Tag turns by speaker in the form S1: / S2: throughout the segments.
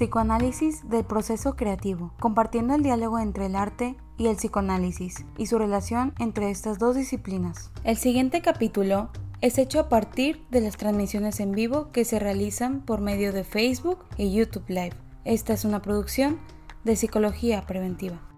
S1: Psicoanálisis del proceso creativo, compartiendo el diálogo entre el arte y el psicoanálisis y su relación entre estas dos disciplinas. El siguiente capítulo es hecho a partir de las transmisiones en vivo que se realizan por medio de Facebook y YouTube Live. Esta es una producción de Psicología Preventiva.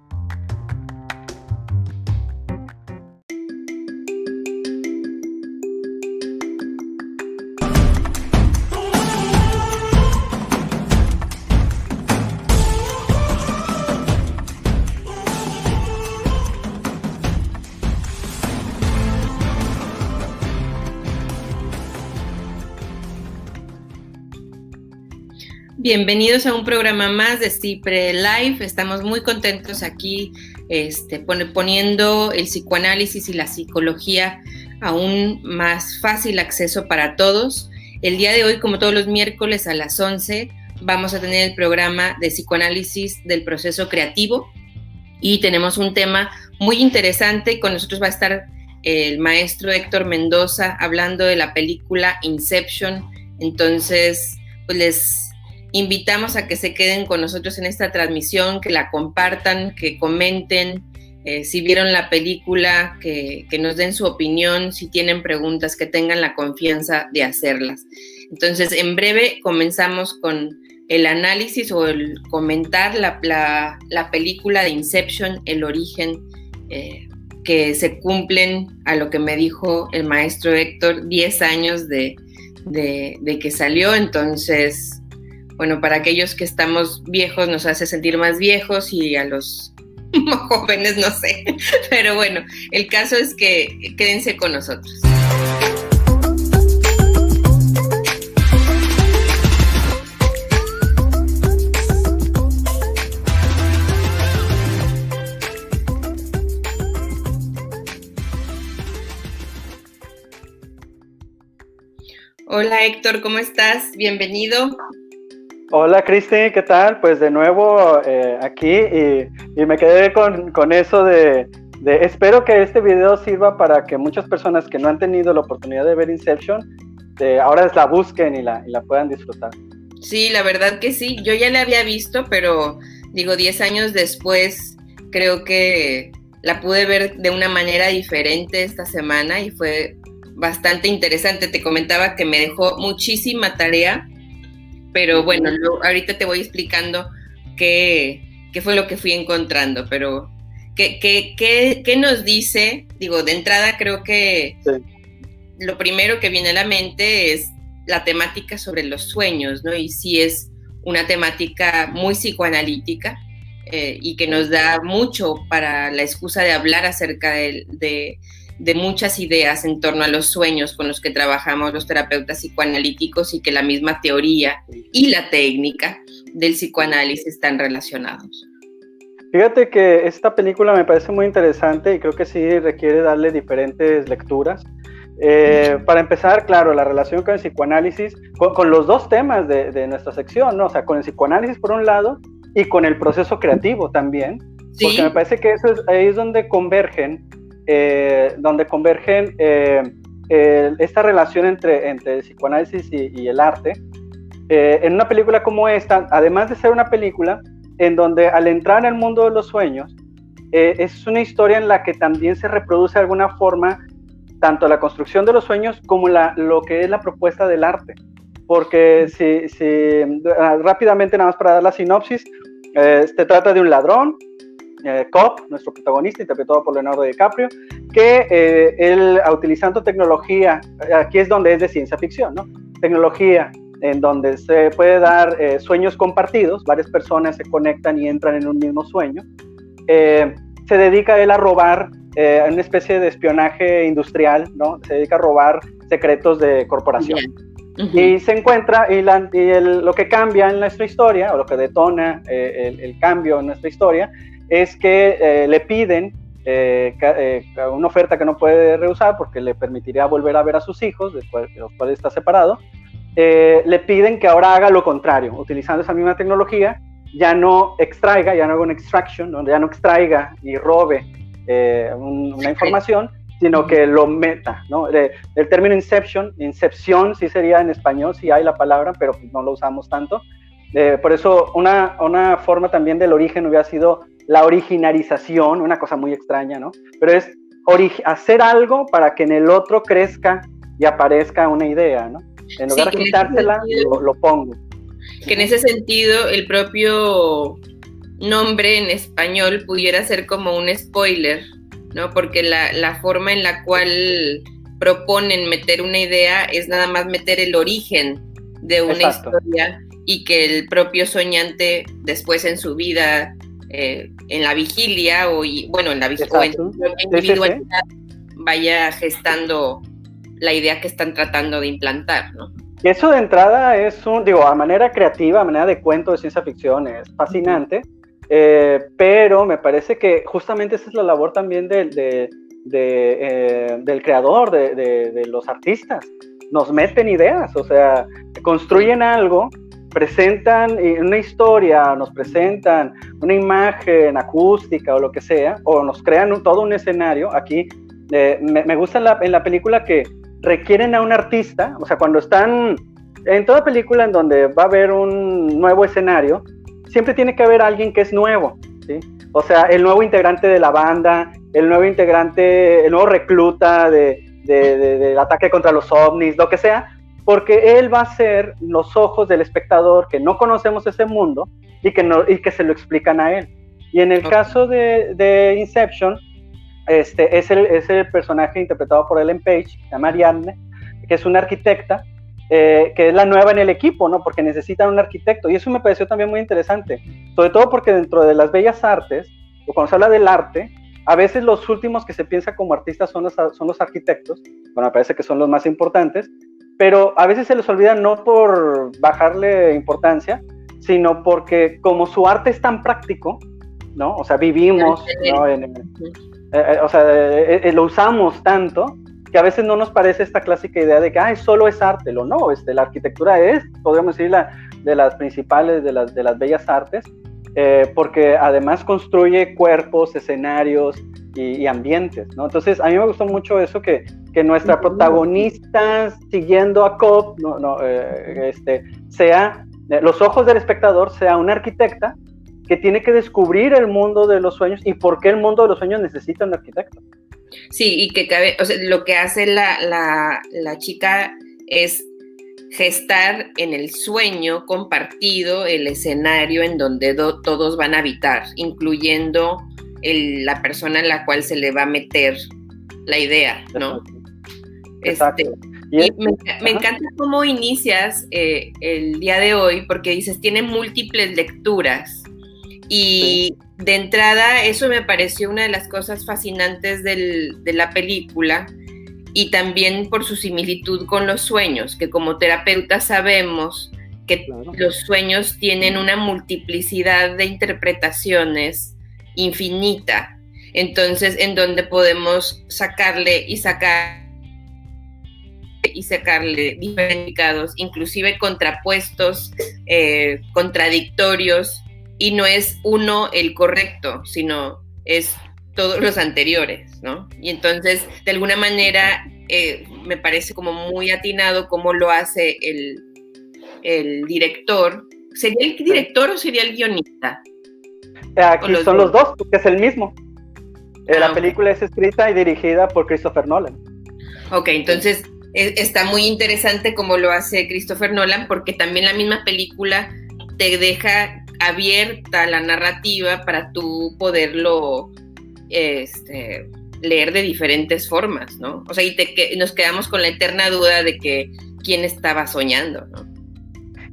S2: Bienvenidos a un programa más de Cipre Live. Estamos muy contentos aquí este, poniendo el psicoanálisis y la psicología a un más fácil acceso para todos. El día de hoy, como todos los miércoles a las 11, vamos a tener el programa de psicoanálisis del proceso creativo y tenemos un tema muy interesante. Con nosotros va a estar el maestro Héctor Mendoza hablando de la película Inception. Entonces, pues les invitamos a que se queden con nosotros en esta transmisión, que la compartan, que comenten, eh, si vieron la película, que, que, nos den su opinión, si tienen preguntas, que tengan la confianza de hacerlas. Entonces, en breve comenzamos con el análisis o el comentar la, la, la película de Inception, el origen, eh, que se cumplen a lo que me dijo el maestro Héctor, 10 años de, de, de que salió, entonces bueno, para aquellos que estamos viejos nos hace sentir más viejos y a los jóvenes no sé. Pero bueno, el caso es que quédense con nosotros. Hola Héctor, ¿cómo estás? Bienvenido.
S3: Hola Cristi, ¿qué tal? Pues de nuevo eh, aquí y, me quedé con, eso de, espero que este video sirva para que muchas personas que no han tenido la oportunidad de ver Inception, eh, ahora la busquen y la, y la puedan disfrutar.
S2: Sí, la verdad que sí, yo ya la había visto, pero digo, 10 años después creo que la pude ver de una manera diferente esta semana y fue bastante interesante. Te comentaba que me dejó muchísima tarea pero bueno, ahorita te voy explicando qué, fue lo que fui encontrando, pero ¿qué, qué, nos dice? Digo, de entrada creo que lo primero que viene a la mente es la temática sobre los sueños, ¿no? Y sí es una temática muy psicoanalítica eh, y que nos da mucho para la excusa de hablar acerca de, de muchas ideas en torno a los sueños con los que trabajamos los terapeutas psicoanalíticos y que la misma teoría y la técnica del psicoanálisis están relacionados.
S3: Fíjate que esta película me parece muy interesante y creo que sí requiere darle diferentes lecturas. Eh, para empezar, claro, la relación con el psicoanálisis, con, los dos temas de, nuestra sección, ¿no? O sea, con el psicoanálisis por un lado y con el proceso creativo también, porque me parece que eso es, ahí es donde convergen eh, donde convergen eh, esta relación entre, entre el psicoanálisis y, el arte. Eh, en una película como esta, además de ser una película en donde al entrar en el mundo de los sueños, es una historia en la que también se reproduce de alguna forma tanto la construcción de los sueños como la, lo que es la propuesta del arte. Porque si, si rápidamente, nada más para dar la sinopsis, se trata de un ladrón eh, Cop, nuestro protagonista, interpretado por Leonardo DiCaprio, que eh, él, utilizando tecnología, aquí es donde es de ciencia ficción, ¿no? Tecnología en donde se puede dar eh, sueños compartidos, varias personas se conectan y entran en un mismo sueño. se dedica él a robar una especie de espionaje industrial, ¿no? Se dedica a robar secretos de corporación. Y se encuentra, y, lo que cambia en nuestra historia, o lo que detona el, el, cambio en nuestra historia, es que eh, le piden eh, eh, una oferta que no puede rehusar porque le permitiría volver a ver a sus hijos, después de los cuales está separado, le piden que ahora haga lo contrario, utilizando esa misma tecnología, ya no extraiga, ya no haga una extraction, ya no extraiga y robe una información, sino que lo meta, ¿no? el término inception, incepción sí sería en español, sí hay la palabra, pero no lo usamos tanto, Eh, por eso una, una forma también del origen hubiera sido la originarización, una cosa muy extraña, ¿no? Pero es hacer algo para que en el otro crezca y aparezca una idea, ¿no? En lugar de quitársela, lo, pongo.
S2: Que en ese sentido el propio nombre en español pudiera ser como un spoiler, ¿no? Porque la, la forma en la cual proponen meter una idea es nada más meter el origen de una historia y que el propio soñante después en su vida, eh, en la vigilia o, bueno, en la vigilia vaya gestando la idea que están tratando de implantar, ¿no?
S3: Eso de entrada es un, digo, a manera creativa, a manera de cuento de ciencia ficción, es fascinante, eh, pero me parece que justamente esa es la labor también de, eh, del creador, de, los artistas. Nos meten ideas, o sea, construyen algo, presentan una historia, nos presentan una imagen acústica o lo que sea, o nos crean todo un escenario. Aquí eh, me, gusta en la, en la película que requieren a un artista, o sea, cuando están en toda película en donde va a haber un nuevo escenario, siempre tiene que haber alguien que es nuevo, ¿sí? O sea, el nuevo integrante de la banda, el nuevo integrante, el nuevo recluta de, del ataque contra los ovnis, lo que sea, porque él va a ser los ojos del espectador que no conocemos ese mundo y que, no, y que se lo explican a él. Y en el caso de, de Inception, este, es, el, es el personaje interpretado por Ellen Page, la Marianne, que es una arquitecta, eh, que es la nueva en el equipo, ¿no? Porque necesitan un arquitecto. Y eso me pareció también muy interesante, sobre todo porque dentro de las bellas artes, o cuando se habla del arte, a veces los últimos que se piensa como artistas son los, son los arquitectos, bueno, me parece que son los más importantes, pero a veces se les olvida no por bajarle importancia, sino porque como su arte es tan práctico, ¿no? O sea, vivimos, ¿no? En, eh, eh, o sea, eh, lo usamos tanto que a veces no nos parece esta clásica idea de que ah, solo es arte, lo no, este, la arquitectura es, podríamos decir, la, de las principales, de las, de las bellas artes, porque además construye cuerpos, escenarios y, ambientes, ¿no? Entonces, a mí me gustó mucho eso que, que nuestra protagonista, siguiendo a Cobb, no, no, este, sea, los ojos del espectador, sea una arquitecta que tiene que descubrir el mundo de los sueños y por qué el mundo de los sueños necesita un arquitecto.
S2: Sí, y que cabe, o sea, lo que hace la, la, chica es gestar en el sueño compartido el escenario en donde todos van a habitar, incluyendo la persona en la cual se le va a meter la idea, ¿no? Exacto. Este, y me, encanta cómo inicias eh, el día de hoy, porque dices, tiene múltiples lecturas. Y de entrada, eso me pareció una de las cosas fascinantes de la película y también por su similitud con los sueños, que como terapeutas sabemos que los sueños tienen una multiplicidad de interpretaciones infinita. Entonces, en donde podemos sacarle y sacar y sacarle diferentes inclusive contrapuestos, eh, contradictorios, y no es uno el correcto, sino es todos los anteriores, ¿no? Y entonces, de alguna manera, eh, me parece como muy atinado cómo lo hace el, director. ¿Sería el director o sería el guionista?
S3: Aquí son los dos, porque es el mismo. Eh, la ah, película es escrita y dirigida por Christopher Nolan.
S2: Ok, entonces e, está muy interesante cómo lo hace Christopher Nolan, porque también la misma película te deja abierta la narrativa para tú poderlo este, leer de diferentes formas, ¿no? O sea, y te, nos quedamos con la eterna duda de que quién estaba soñando, ¿no?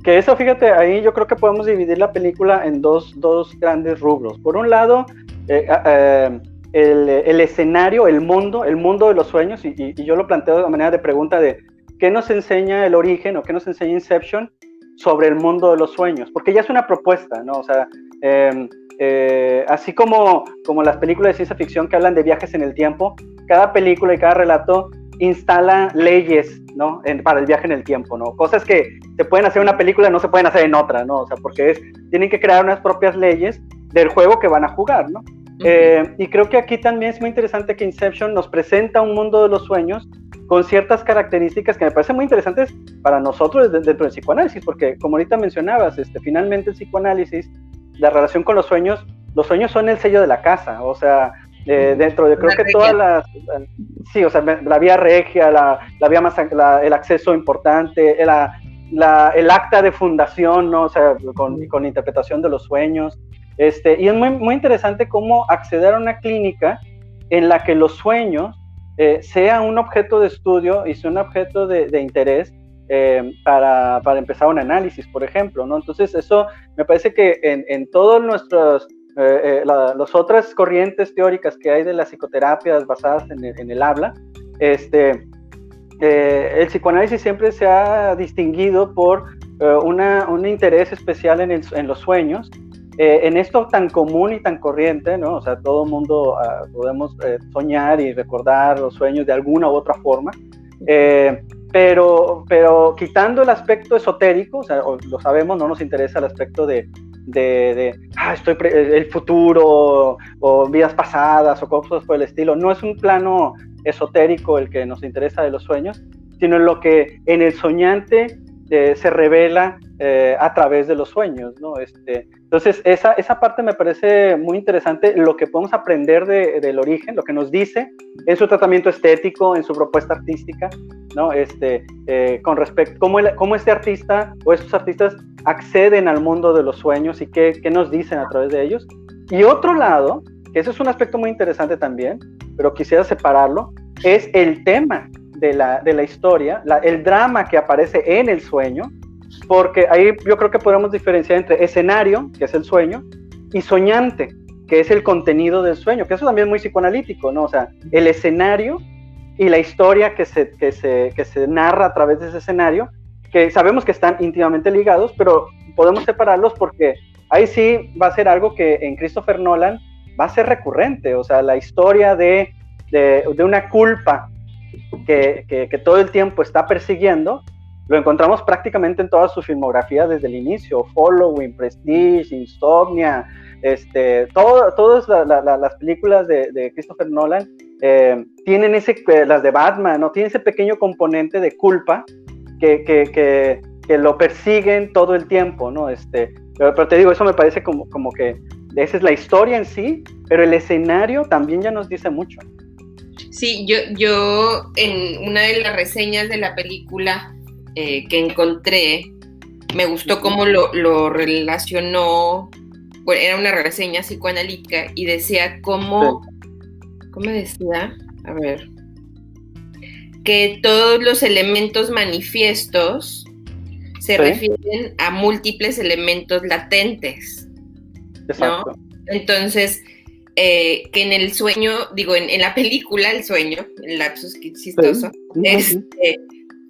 S3: Que eso, fíjate, ahí yo creo que podemos dividir la película en dos, dos grandes rubros. Por un lado, eh, eh, el, escenario, el mundo, el mundo de los sueños, y, y, yo lo planteo de manera de pregunta de qué nos enseña el origen o qué nos enseña Inception sobre el mundo de los sueños, porque ya es una propuesta, ¿no? O sea, em, eh, así como, como las películas de ciencia ficción que hablan de viajes en el tiempo, cada película y cada relato instala leyes, ¿no? para el viaje en el tiempo, ¿no? Cosas que se pueden hacer en una película no se pueden hacer en otra, ¿no? O sea, porque es, tienen que crear unas propias leyes del juego que van a jugar, ¿no? Eh, y creo que aquí también es muy interesante que Inception nos presenta un mundo de los sueños con ciertas características que me parecen muy interesantes para nosotros dentro del psicoanálisis, porque como ahorita mencionabas, este, finalmente el psicoanálisis, la relación con los sueños, los sueños son el sello de la casa, o sea, eh, dentro de creo que todas las, sí, o sea, la vía regia, la, la vía más, el acceso importante, la, el acta de fundación, ¿no? O sea, con, con interpretación de los sueños, este, y es muy, muy interesante cómo acceder a una clínica en la que los sueños eh, sea un objeto de estudio y sea un objeto de, interés eh, para, para, empezar un análisis, por ejemplo, ¿no? Entonces, eso me parece que en, en todos nuestros, eh, las otras corrientes teóricas que hay de las psicoterapias basadas en el, en el habla, este, el psicoanálisis siempre se ha distinguido por una, un interés especial en, el, en los sueños eh, en esto tan común y tan corriente, ¿no? O sea, todo mundo ah, podemos eh, soñar y recordar los sueños de alguna u otra forma, eh, pero, pero quitando el aspecto esotérico, o sea, lo sabemos, no nos interesa el aspecto de, de, ah, estoy el futuro o vidas pasadas o cosas por el estilo, no es un plano esotérico el que nos interesa de los sueños, sino en lo que en el soñante se revela eh, a través de los sueños, ¿no? Este, entonces, esa, esa parte me parece muy interesante, lo que podemos aprender del origen, lo que nos dice en su tratamiento estético, en su propuesta artística, ¿no? Este, eh, con respecto, cómo, cómo este artista o estos artistas acceden al mundo de los sueños y qué, qué nos dicen a través de ellos. Y otro lado, que eso es un aspecto muy interesante también, pero quisiera separarlo, es el tema de la, de la historia, el drama que aparece en el sueño, porque ahí yo creo que podemos diferenciar entre escenario, que es el sueño, y soñante, que es el contenido del sueño, que eso también es muy psicoanalítico, ¿no? O sea, el escenario y la historia que se, que se, que se narra a través de ese escenario, que sabemos que están íntimamente ligados, pero podemos separarlos porque ahí sí va a ser algo que en Christopher Nolan va a ser recurrente, o sea, la historia de, de, de una culpa que, que, que, todo el tiempo está persiguiendo, lo encontramos prácticamente en toda su filmografía desde el inicio, Following, Prestige, Insomnia, este, todo, todas las películas de, Christopher Nolan eh, tienen ese, eh, las de Batman, ¿no? Tiene ese pequeño componente de culpa que, que, lo persiguen todo el tiempo, ¿no? Este, pero, te digo, eso me parece como, como que esa es la historia en sí, pero el escenario también ya nos dice mucho.
S2: Sí, yo, yo en una de las reseñas de la película eh, que encontré, me gustó cómo lo, relacionó, bueno, era una reseña psicoanalítica y decía cómo, ¿cómo decía? A ver, que todos los elementos manifiestos se refieren a múltiples elementos latentes. Exacto. Entonces, eh, que en el sueño, digo, en, la película El sueño, el lapsus chistoso, este,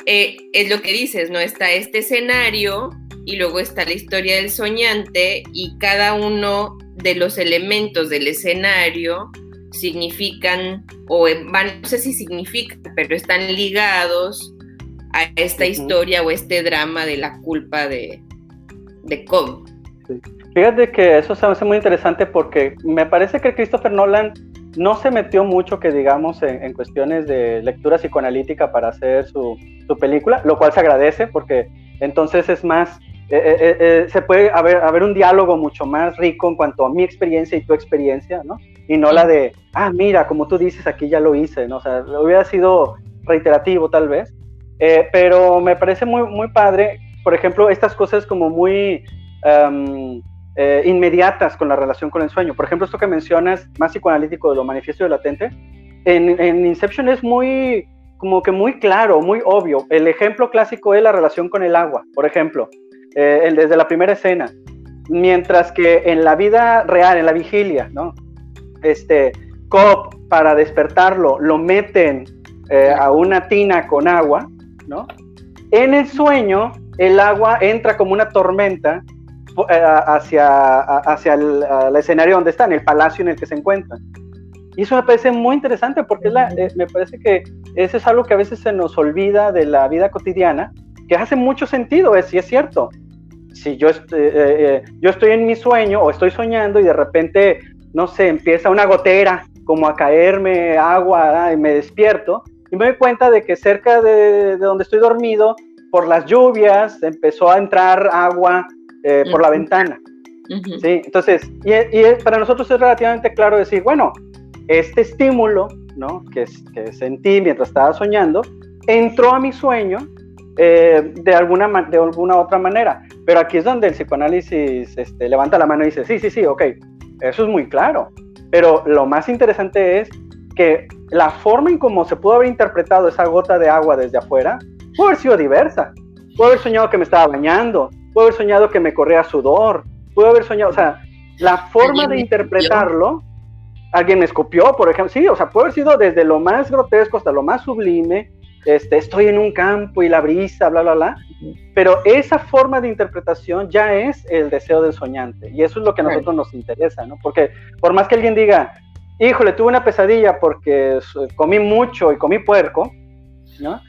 S2: eh, es lo que dices, ¿no? Está este escenario y luego está la historia del soñante y cada uno de los elementos del escenario significan, o van, no sé si significan, pero están ligados a esta historia o este drama de la culpa de, de Cobb.
S3: Fíjate que eso se hace muy interesante porque me parece que Christopher Nolan no se metió mucho, que digamos, en, cuestiones de lectura psicoanalítica para hacer su, película, lo cual se agradece porque entonces es más, eh, eh, eh, se puede haber, haber un diálogo mucho más rico en cuanto a mi experiencia y tu experiencia, ¿no? Y no la de, ah, mira, como tú dices, aquí ya lo hice, ¿no? O sea, hubiera sido reiterativo tal vez, pero me parece muy, muy padre, por ejemplo, estas cosas como muy... Em, eh, inmediatas con la relación con el sueño. Por ejemplo, esto que mencionas, más psicoanalítico de lo manifiesto y latente, en, Inception es muy, como que muy claro, muy obvio. El ejemplo clásico es la relación con el agua, por ejemplo, eh, desde la primera escena. Mientras que en la vida real, en la vigilia, ¿no? Este, Cobb, para despertarlo, lo meten eh, a una tina con agua, ¿no? En el sueño, el agua entra como una tormenta hacia, hacia el, escenario donde están, el palacio en el que se encuentran. Y eso me parece muy interesante porque eh, me parece que eso es algo que a veces se nos olvida de la vida cotidiana, que hace mucho sentido, es, si es cierto. Si yo, eh, yo estoy en mi sueño o estoy soñando y de repente, no sé, empieza una gotera como a caerme agua y me despierto, y me doy cuenta de que cerca de, donde estoy dormido, por las lluvias, empezó a entrar agua eh, por la ventana. ¿sí? Entonces, y, para nosotros es relativamente claro decir, bueno, este estímulo ¿no? que, que sentí mientras estaba soñando, entró a mi sueño eh, de, alguna, de alguna otra manera. Pero aquí es donde el psicoanálisis este, levanta la mano y dice, sí, sí, sí, ok, eso es muy claro. Pero lo más interesante es que la forma en cómo se pudo haber interpretado esa gota de agua desde afuera puede haber sido diversa. Puede haber soñado que me estaba bañando, puede haber soñado que me corría sudor, puede haber soñado, o sea, la forma de interpretarlo, alguien me escupió, por ejemplo, sí, o sea, puede haber sido desde lo más grotesco hasta lo más sublime, este, estoy en un campo y la brisa, bla, bla, bla. Pero esa forma de interpretación ya es el deseo del soñante y eso es lo que a nosotros nos interesa, ¿no? Porque por más que alguien diga, híjole, tuve una pesadilla porque comí mucho y comí puerco, ¿no?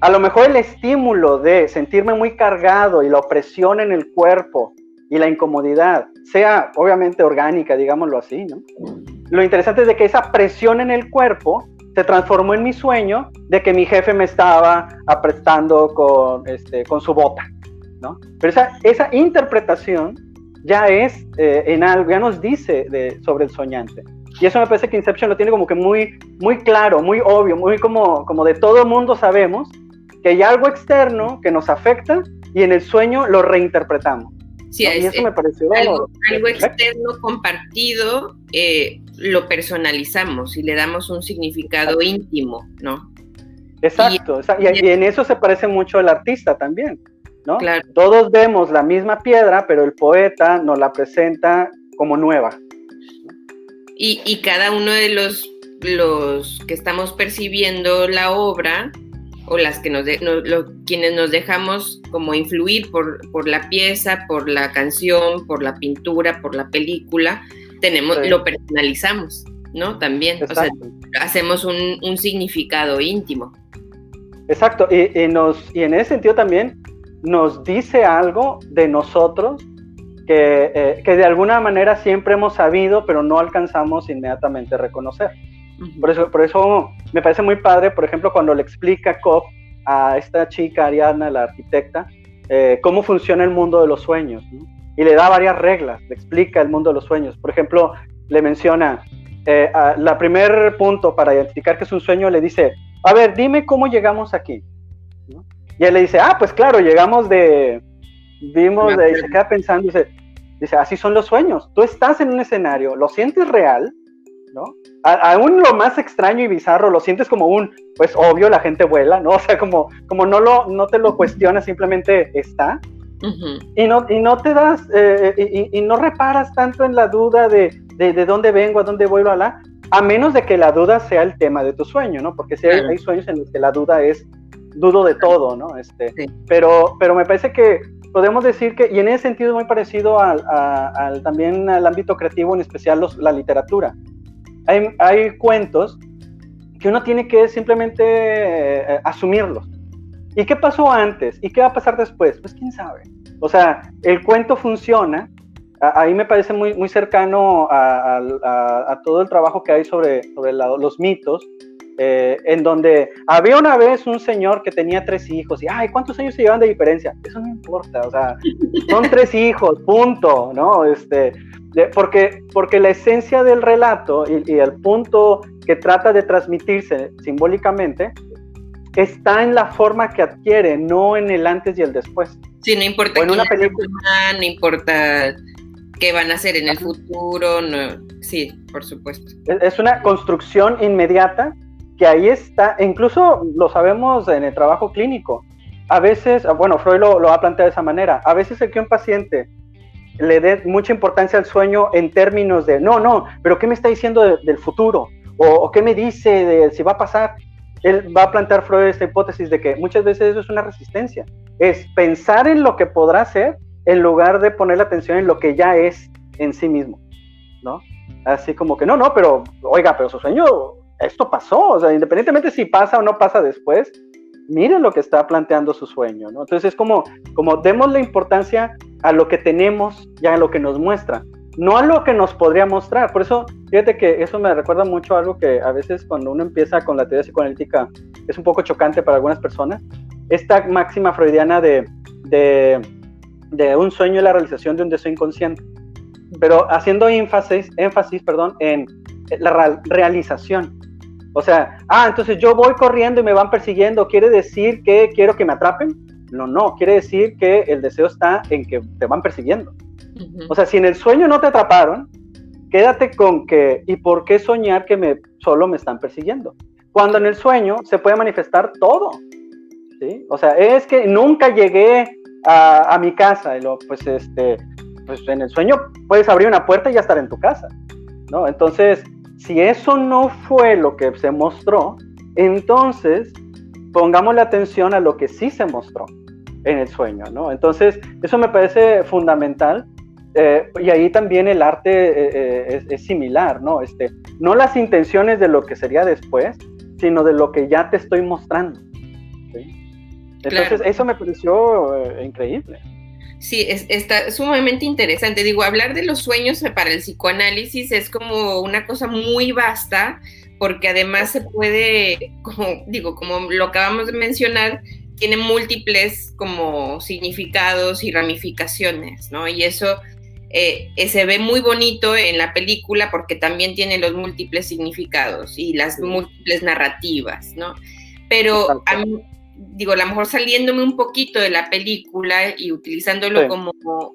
S3: A lo mejor el estímulo de sentirme muy cargado y la opresión en el cuerpo y la incomodidad sea obviamente orgánica, digámoslo así. Lo interesante es de que esa presión en el cuerpo se transformó en mi sueño de que mi jefe me estaba aprestando con, este, con su bota, ¿no? Pero esa, interpretación ya es eh, en algo, ya nos dice sobre el soñante. Y eso me parece que Inception lo tiene como que muy, muy claro, muy obvio, muy como, como de todo mundo sabemos que hay algo externo que nos afecta y en el sueño lo reinterpretamos.
S2: Sí, y eso me pareció algo, algo externo compartido eh, lo personalizamos y le damos un significado íntimo, ¿no?
S3: Exacto, y, en eso se parece mucho el artista también, ¿no? Claro. Todos vemos la misma piedra, pero el poeta nos la presenta como nueva.
S2: Y, cada uno de los, los que estamos percibiendo la obra o las que nos, quienes nos dejamos como influir por, por la pieza, por la canción, por la pintura, por la película, tenemos, lo personalizamos, ¿no? También, o sea, hacemos un, significado íntimo.
S3: Exacto, y, nos, y en ese sentido también nos dice algo de nosotros que, eh, que, de alguna manera siempre hemos sabido, pero no alcanzamos inmediatamente a reconocer. por, eso, por eso me parece muy padre, por ejemplo, cuando le explica Cobb a esta chica, Ariadna, la arquitecta, eh, cómo funciona el mundo de los sueños. ¿no? y le da varias reglas, le explica el mundo de los sueños. Por ejemplo, le menciona, eh, la primer punto para identificar que es un sueño, le dice, a ver, dime cómo llegamos aquí. Y él le dice, ah, pues claro, llegamos de, vimos, de, y se queda pensando, dice, dice, así son los sueños. Tú estás en un escenario, lo sientes real, ¿no? aún lo más extraño y bizarro lo sientes como un, pues obvio, la gente vuela, ¿no? O sea, como, como no, lo, no te lo cuestionas, simplemente está y, no, y no te das, eh, y, no reparas tanto en la duda de, de, dónde vengo, a dónde voy, a a menos de que la duda sea el tema de tu sueño, ¿no? Porque si hay, sueños en los que la duda es, dudo de todo, ¿no? Este, pero, pero me parece que podemos decir que, y en ese sentido es muy parecido al, al también al ámbito creativo, en especial los, la literatura. Hay, hay, cuentos que uno tiene que simplemente eh, asumirlos ¿Y qué pasó antes? ¿Y qué va a pasar después? Pues quién sabe. O sea, el cuento funciona. ahí me parece muy, muy cercano a, todo el trabajo que hay sobre, sobre los mitos, eh, en donde había una vez un señor que tenía tres hijos y, ay, ¿cuántos años se llevan de diferencia? Eso no importa, o sea, son tres hijos, punto, ¿no? Este, porque, porque la esencia del relato y, y el punto que trata de transmitirse simbólicamente está en la forma que adquiere, no en el antes y el después.
S2: Sí, no importa en una película, no importa qué van a hacer en el futuro, no, sí, por supuesto.
S3: Es una construcción inmediata que ahí está, incluso lo sabemos en el trabajo clínico. A veces, bueno, Freud lo, lo ha planteado de esa manera, a veces el que un paciente le dé mucha importancia al sueño en términos de, no, no, pero ¿qué me está diciendo del futuro? O, o, qué me dice de si va a pasar? él va a plantear Freud esta hipótesis de que muchas veces eso es una resistencia, es pensar en lo que podrá ser en lugar de poner la atención en lo que ya es en sí mismo, ¿no? Así como que no, no, pero oiga, pero su sueño, esto pasó, o sea, independientemente si pasa o no pasa después, miren lo que está planteando su sueño, ¿no? Entonces es como, como demos la importancia a lo que tenemos y a lo que nos muestra, no a lo que nos podría mostrar. Por eso, fíjate que eso me recuerda mucho a algo que a veces cuando uno empieza con la teoría psicoanalítica es un poco chocante para algunas personas. Esta máxima freudiana de, de, de un sueño y la realización de un deseo inconsciente. Pero haciendo énfasis, énfasis perdón, en la realización. O sea, ah, entonces yo voy corriendo y me van persiguiendo, ¿quiere decir que quiero que me atrapen? No, no, quiere decir que el deseo está en que te van persiguiendo. O sea, si en el sueño no te atraparon, quédate con que, ¿y por qué soñar que me, solo me están persiguiendo? Cuando en el sueño se puede manifestar todo. ¿sí? O sea, es que nunca llegué a, mi casa, y lo, pues, este, pues en el sueño puedes abrir una puerta y ya estar en tu casa. ¿no? Entonces, si eso no fue lo que se mostró, entonces pongamos la atención a lo que sí se mostró en el sueño, ¿no? Entonces, eso me parece fundamental. Eh, y ahí también el arte eh, eh, es, similar, ¿no? Este, no las intenciones de lo que sería después, sino de lo que ya te estoy mostrando. Entonces, eso me pareció increíble.
S2: Sí, es, está sumamente interesante. Digo, hablar de los sueños para el psicoanálisis es como una cosa muy vasta, porque además se puede, como digo, como lo acabamos de mencionar, tiene múltiples como significados y ramificaciones, ¿no? Y eso eh, eh, se ve muy bonito en la película porque también tiene los múltiples significados y las múltiples narrativas, ¿no? Pero a mí, digo, a lo mejor saliéndome un poquito de la película y utilizándolo como,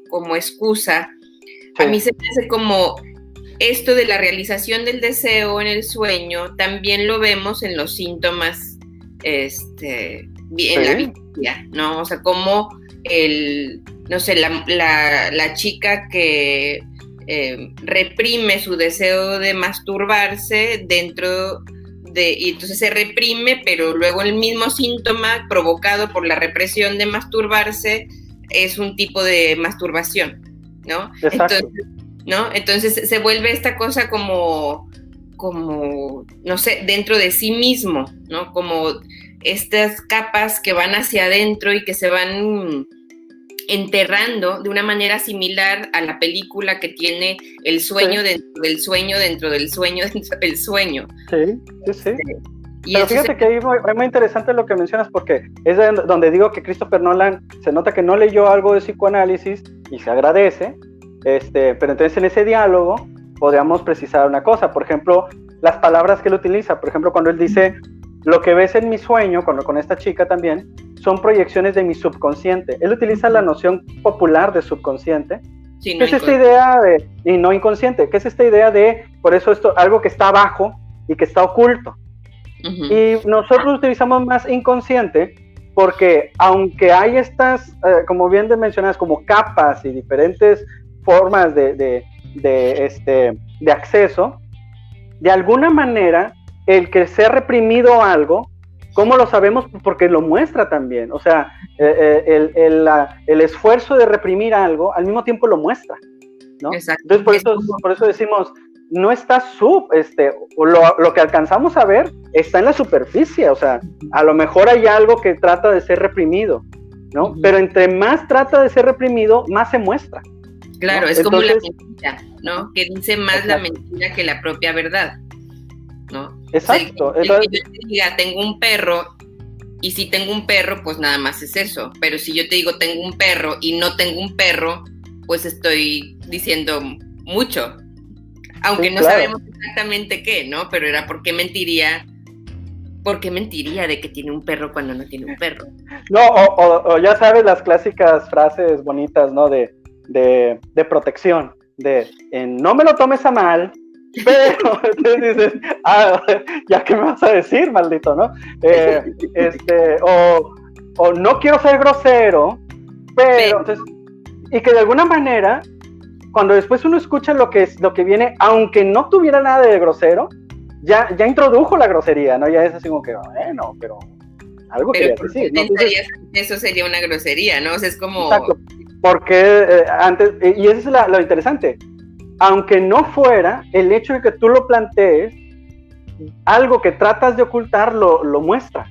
S2: como excusa, a mí se me hace como esto de la realización del deseo en el sueño, también lo vemos en los síntomas, este, en la vida, ¿no? O sea, como el, no sé, la, chica que eh, reprime su deseo de masturbarse dentro y entonces se reprime, pero luego el mismo síntoma provocado por la represión de masturbarse es un tipo de masturbación, ¿no? Entonces, ¿no? Entonces se vuelve esta cosa como, como, no sé, dentro de sí mismo, ¿no? Como estas capas que van hacia adentro y que se van enterrando de una manera similar a la película que tiene el sueño dentro del sueño dentro del sueño dentro del sueño.
S3: Sí, sí, sí. Y Pero fíjate que ahí es muy interesante lo que mencionas porque es donde digo que Christopher Nolan se nota que no leyó algo de psicoanálisis y se agradece, este, pero entonces en ese diálogo podríamos precisar una cosa, por ejemplo, las palabras que él utiliza, por ejemplo, cuando él dice, lo que ves en mi sueño, con, con esta chica también, son proyecciones de mi subconsciente. Él utiliza la noción popular de subconsciente. ¿Qué es esta idea de, y no inconsciente, qué es esta idea de, por eso esto, algo que está abajo y que está oculto? Y nosotros utilizamos más inconsciente porque aunque hay estas, eh, como bien mencionas, como capas y diferentes formas de, de, de, este, de acceso, de alguna manera el que se ha reprimido algo ¿Cómo lo sabemos? Porque lo muestra también. O sea, eh, eh, el, esfuerzo de reprimir algo al mismo tiempo lo muestra. ¿no? Exacto. Entonces, por eso, por eso decimos, no está sub, este, lo, lo, que alcanzamos a ver está en la superficie. O sea, a lo mejor hay algo que trata de ser reprimido, ¿no? Pero entre más trata de ser reprimido, más se muestra.
S2: Claro, es como la mentira, ¿no? Que dice más la mentira que la propia verdad. ¿No?
S3: Exacto.
S2: yo te diga, tengo un perro, y si tengo un perro, pues nada más es eso. Pero si yo te digo, tengo un perro y no tengo un perro, pues estoy diciendo mucho. Aunque no sabemos exactamente qué, ¿no? Pero era por qué mentiría. ¿Por qué mentiría de que tiene un perro cuando no tiene un perro?
S3: No, o, ya sabes las clásicas frases bonitas, ¿no? De, de, de protección. De no me lo tomes a mal, pero entonces dices, ah, ya que me vas a decir, maldito, ¿no? Eh, este, o, o, no quiero ser grosero, pero, entonces, y que de alguna manera, cuando después uno escucha lo que, es, lo que viene, aunque no tuviera nada de grosero, ya, ya introdujo la grosería, ¿no? Ya es así como que, bueno, pero algo que decir. ¿no?
S2: eso sería una grosería, ¿no? O sea, es como...
S3: Exacto, porque eh, antes, y eso es lo interesante, aunque no fuera, el hecho de que tú lo plantees, algo que tratas de ocultar lo, muestra.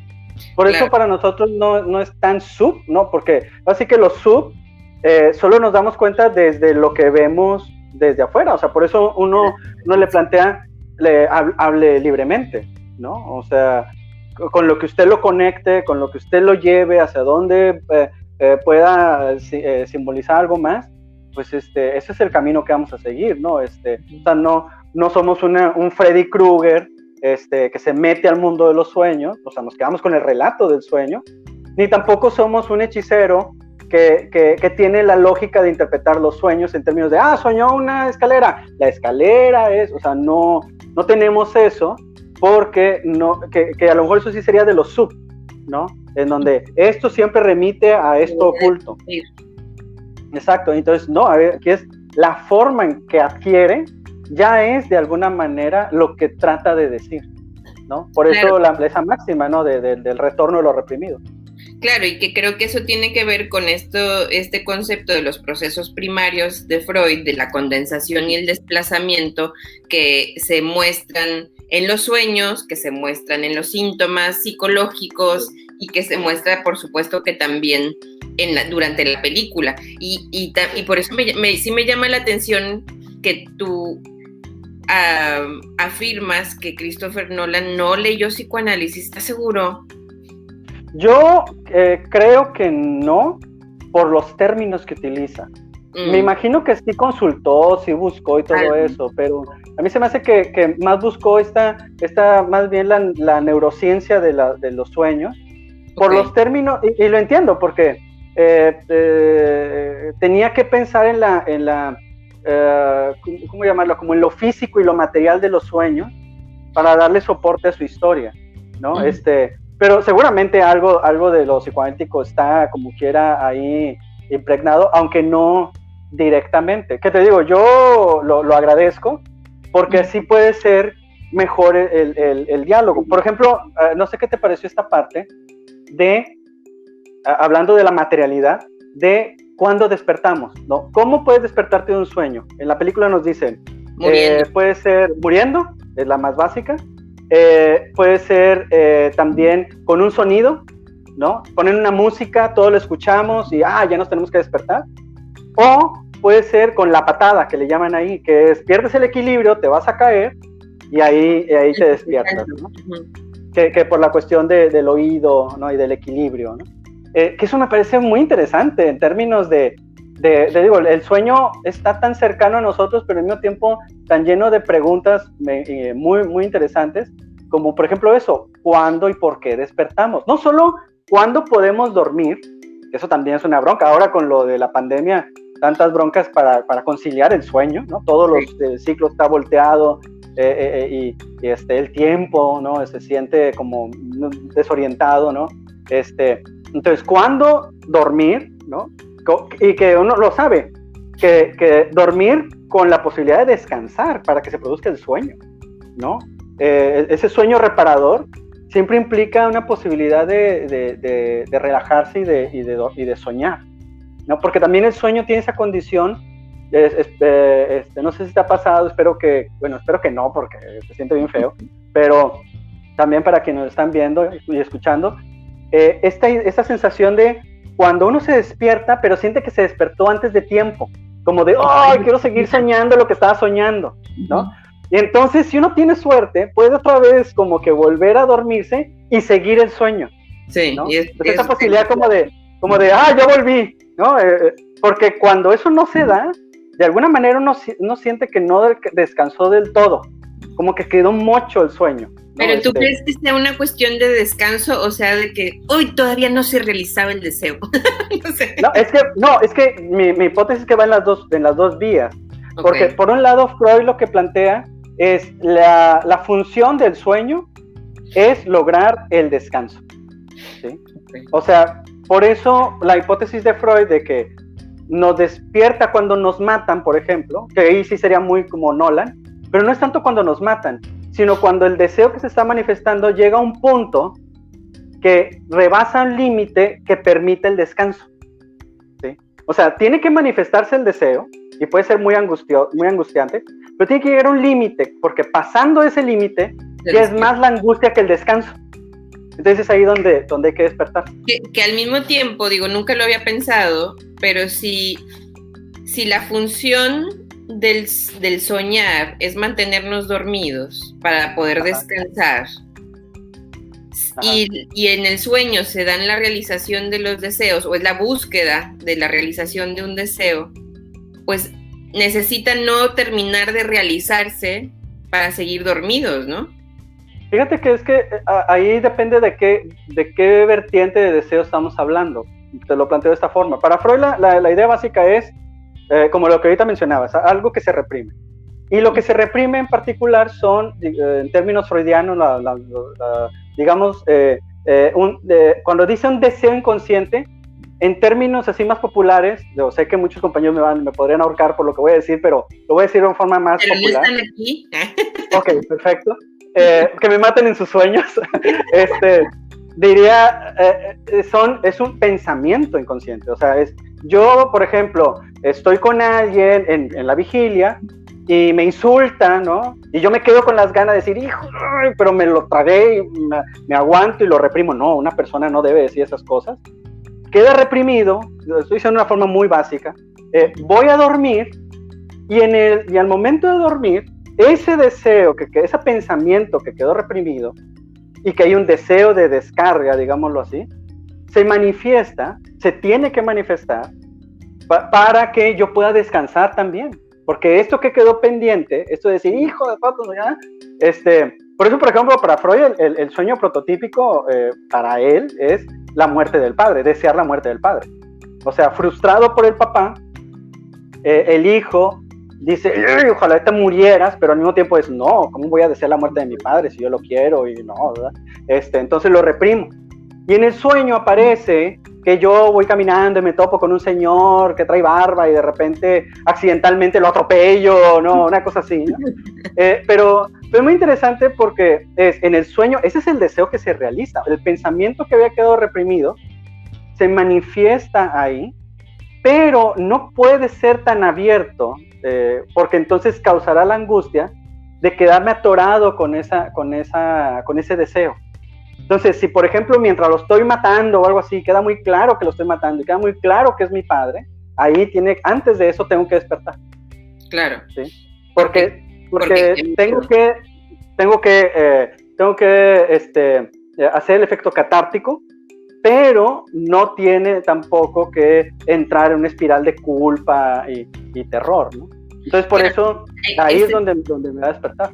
S3: Por eso para nosotros no, es tan sub, ¿no? Porque así que los sub eh, solo nos damos cuenta desde lo que vemos desde afuera, o sea, por eso uno, no le plantea, le hable libremente, ¿no? O sea, con lo que usted lo conecte, con lo que usted lo lleve, hacia dónde eh, eh, pueda simbolizar algo más, pues este, ese es el camino que vamos a seguir, ¿no? Este, o sea, no, no somos un Freddy Krueger este, que se mete al mundo de los sueños, o sea, nos quedamos con el relato del sueño, ni tampoco somos un hechicero que, que, tiene la lógica de interpretar los sueños en términos de, ah, soñó una escalera, la escalera es, o sea, no, no tenemos eso, porque no, que, que, a lo mejor eso sí sería de los sub, ¿no? En donde esto siempre remite a esto oculto. Exacto, entonces, no, a ver, aquí es la forma en que adquiere, ya es de alguna manera lo que trata de decir, ¿no? Por eso la, esa máxima, ¿no? del retorno de lo reprimido.
S2: Claro, y que creo que eso tiene que ver con esto, este concepto de los procesos primarios de Freud, de la condensación y el desplazamiento que se muestran en los sueños, que se muestran en los síntomas psicológicos y que se muestra, por supuesto, que también en la, durante la película. Y, y, por eso me, sí me llama la atención que tú afirmas que Christopher Nolan no leyó psicoanálisis. ¿Estás seguro?
S3: Yo eh, creo que no, por los términos que utiliza. Me mm. imagino que sí consultó, sí buscó y todo eso, pero a mí se me hace que, más buscó esta, esta, más bien la, neurociencia de, la, de, los sueños, por los términos, y, lo entiendo, porque eh, eh, tenía que pensar en la, en la ¿cómo llamarlo? Como en lo físico y lo material de los sueños para darle soporte a su historia, ¿no? Este, pero seguramente algo, algo de lo psicoanalítico está como quiera ahí impregnado, aunque no directamente. ¿Qué te digo? Yo lo, agradezco porque así puede ser mejor el, diálogo. Por ejemplo, eh, no sé qué te pareció esta parte de, hablando de la materialidad, de cuando despertamos, ¿no? ¿Cómo puedes despertarte de un sueño? En la película nos dicen, eh, puede ser muriendo, es la más básica, eh, puede ser eh, también con un sonido, ¿no? Ponen una música, todos lo escuchamos y, ah, ya nos tenemos que despertar. O puede ser con la patada, que le llaman ahí, que es, pierdes el equilibrio, te vas a caer y ahí, ahí te despiertas, ¿no? Que, por la cuestión del oído, ¿no? Y del equilibrio, ¿no? Eh, que eso me parece muy interesante en términos de, de, digo, el sueño está tan cercano a nosotros, pero al mismo tiempo tan lleno de preguntas eh, muy, muy interesantes, como por ejemplo eso, ¿cuándo y por qué despertamos? No solo cuándo podemos dormir, eso también es una bronca, ahora con lo de la pandemia, tantas broncas para, para conciliar el sueño, ¿no? Todos los el ciclo está volteado eh, y, y, este, el tiempo, ¿no? Se siente como desorientado, ¿no? Este, entonces, ¿cuándo dormir, ¿no? y que uno lo sabe, que, dormir con la posibilidad de descansar para que se produzca el sueño, ¿no? Eh, ese sueño reparador siempre implica una posibilidad de, relajarse y de, y, de, soñar, ¿no? Porque también el sueño tiene esa condición, eh, este, no sé si te ha pasado, espero que, bueno, espero que no, porque se siente bien feo, pero también para quienes nos están viendo y escuchando, eh, esta, esta sensación de cuando uno se despierta, pero siente que se despertó antes de tiempo, como de, ¡ay, quiero seguir soñando lo que estaba soñando! ¿no? Y entonces, si uno tiene suerte, puede otra vez como que volver a dormirse y seguir el sueño. Sí, y es, esa posibilidad como de, como de, ¡ah, ya volví! ¿No? Eh, eh, porque cuando eso no se da, de alguna manera uno, uno siente que no descansó del todo, como que quedó mucho el sueño.
S2: Pero tú este crees que sea una cuestión de descanso, o sea, de que hoy todavía no se realizaba el deseo.
S3: no, es que, no, es que mi, hipótesis es que va en las dos, en las dos vías. Porque por un lado, Freud lo que plantea es la, la función del sueño es lograr el descanso. ¿sí? O sea, por eso la hipótesis de Freud de que nos despierta cuando nos matan, por ejemplo, que ahí sí sería muy como Nolan, pero no es tanto cuando nos matan, sino cuando el deseo que se está manifestando llega a un punto que rebasa un límite que permite el descanso. ¿sí? O sea, tiene que manifestarse el deseo y puede ser muy, angustio, muy angustiante, pero tiene que llegar a un límite, porque pasando ese límite ya es más la angustia que el descanso. Entonces es ahí donde, donde hay que despertar.
S2: Que, que, al mismo tiempo, digo, nunca lo había pensado, pero si, si la función del, soñar es mantenernos dormidos para poder descansar. Y, y, en el sueño se dan la realización de los deseos o es la búsqueda de la realización de un deseo, pues necesita no terminar de realizarse para seguir dormidos, ¿no?
S3: Fíjate que es que eh, ahí depende de qué, de qué vertiente de deseo estamos hablando. Te lo planteo de esta forma. Para Freud la, idea básica es, eh, como lo que ahorita mencionabas, algo que se reprime. Y lo que se reprime en particular son, eh, en términos freudianos, digamos, cuando dice un deseo inconsciente, en términos así más populares, yo sé que muchos compañeros me, van, me podrían ahorcar por lo que voy a decir, pero lo voy a decir de una forma más popular. Aquí? ok, perfecto. Eh, que me maten en sus sueños, este, diría, eh, eh, son, es un pensamiento inconsciente. O sea, es, yo, por ejemplo, estoy con alguien en, en la vigilia y me insulta, ¿no? Y yo me quedo con las ganas de decir, hijo, pero me lo tragué y me, aguanto y lo reprimo. No, una persona no debe decir esas cosas. Queda reprimido, lo estoy diciendo de una forma muy básica. voy a dormir y, en el, y al momento de dormir ese deseo, que, ese pensamiento que quedó reprimido y que hay un deseo de descarga, digámoslo así, se manifiesta, se tiene que manifestar para que yo pueda descansar también. Porque esto que quedó pendiente, esto de decir, hijo de pato, ¿ya? Este, por eso, por ejemplo, para Freud, el, sueño prototípico eh, para él es la muerte del padre, desear la muerte del padre. O sea, frustrado por el papá, eh, el hijo dice, ojalá te murieras, pero al mismo tiempo es, no, ¿cómo voy a desear la muerte de mi padre si yo lo quiero? Y no, ¿verdad? Este, entonces lo reprimo. Y en el sueño aparece que yo voy caminando y me topo con un señor que trae barba y de repente accidentalmente lo atropello, ¿no? Una cosa así. Eh, pero es muy interesante porque es, en el sueño, ese es el deseo que se realiza. El pensamiento que había quedado reprimido se manifiesta ahí, pero no puede ser tan abierto eh, porque entonces causará la angustia de quedarme atorado con, esa, con, esa, con ese deseo. Entonces, si por ejemplo mientras lo estoy matando o algo así, queda muy claro que lo estoy matando y queda muy claro que es mi padre, ahí tiene, antes de eso tengo que despertar.
S2: Claro.
S3: ¿sí? Porque, porque, tengo que, tengo que, eh, tengo que este, hacer el efecto catártico, pero no tiene tampoco que entrar en una espiral de culpa y, y terror, ¿no? Entonces, por eso, ahí es donde, donde me va a despertar.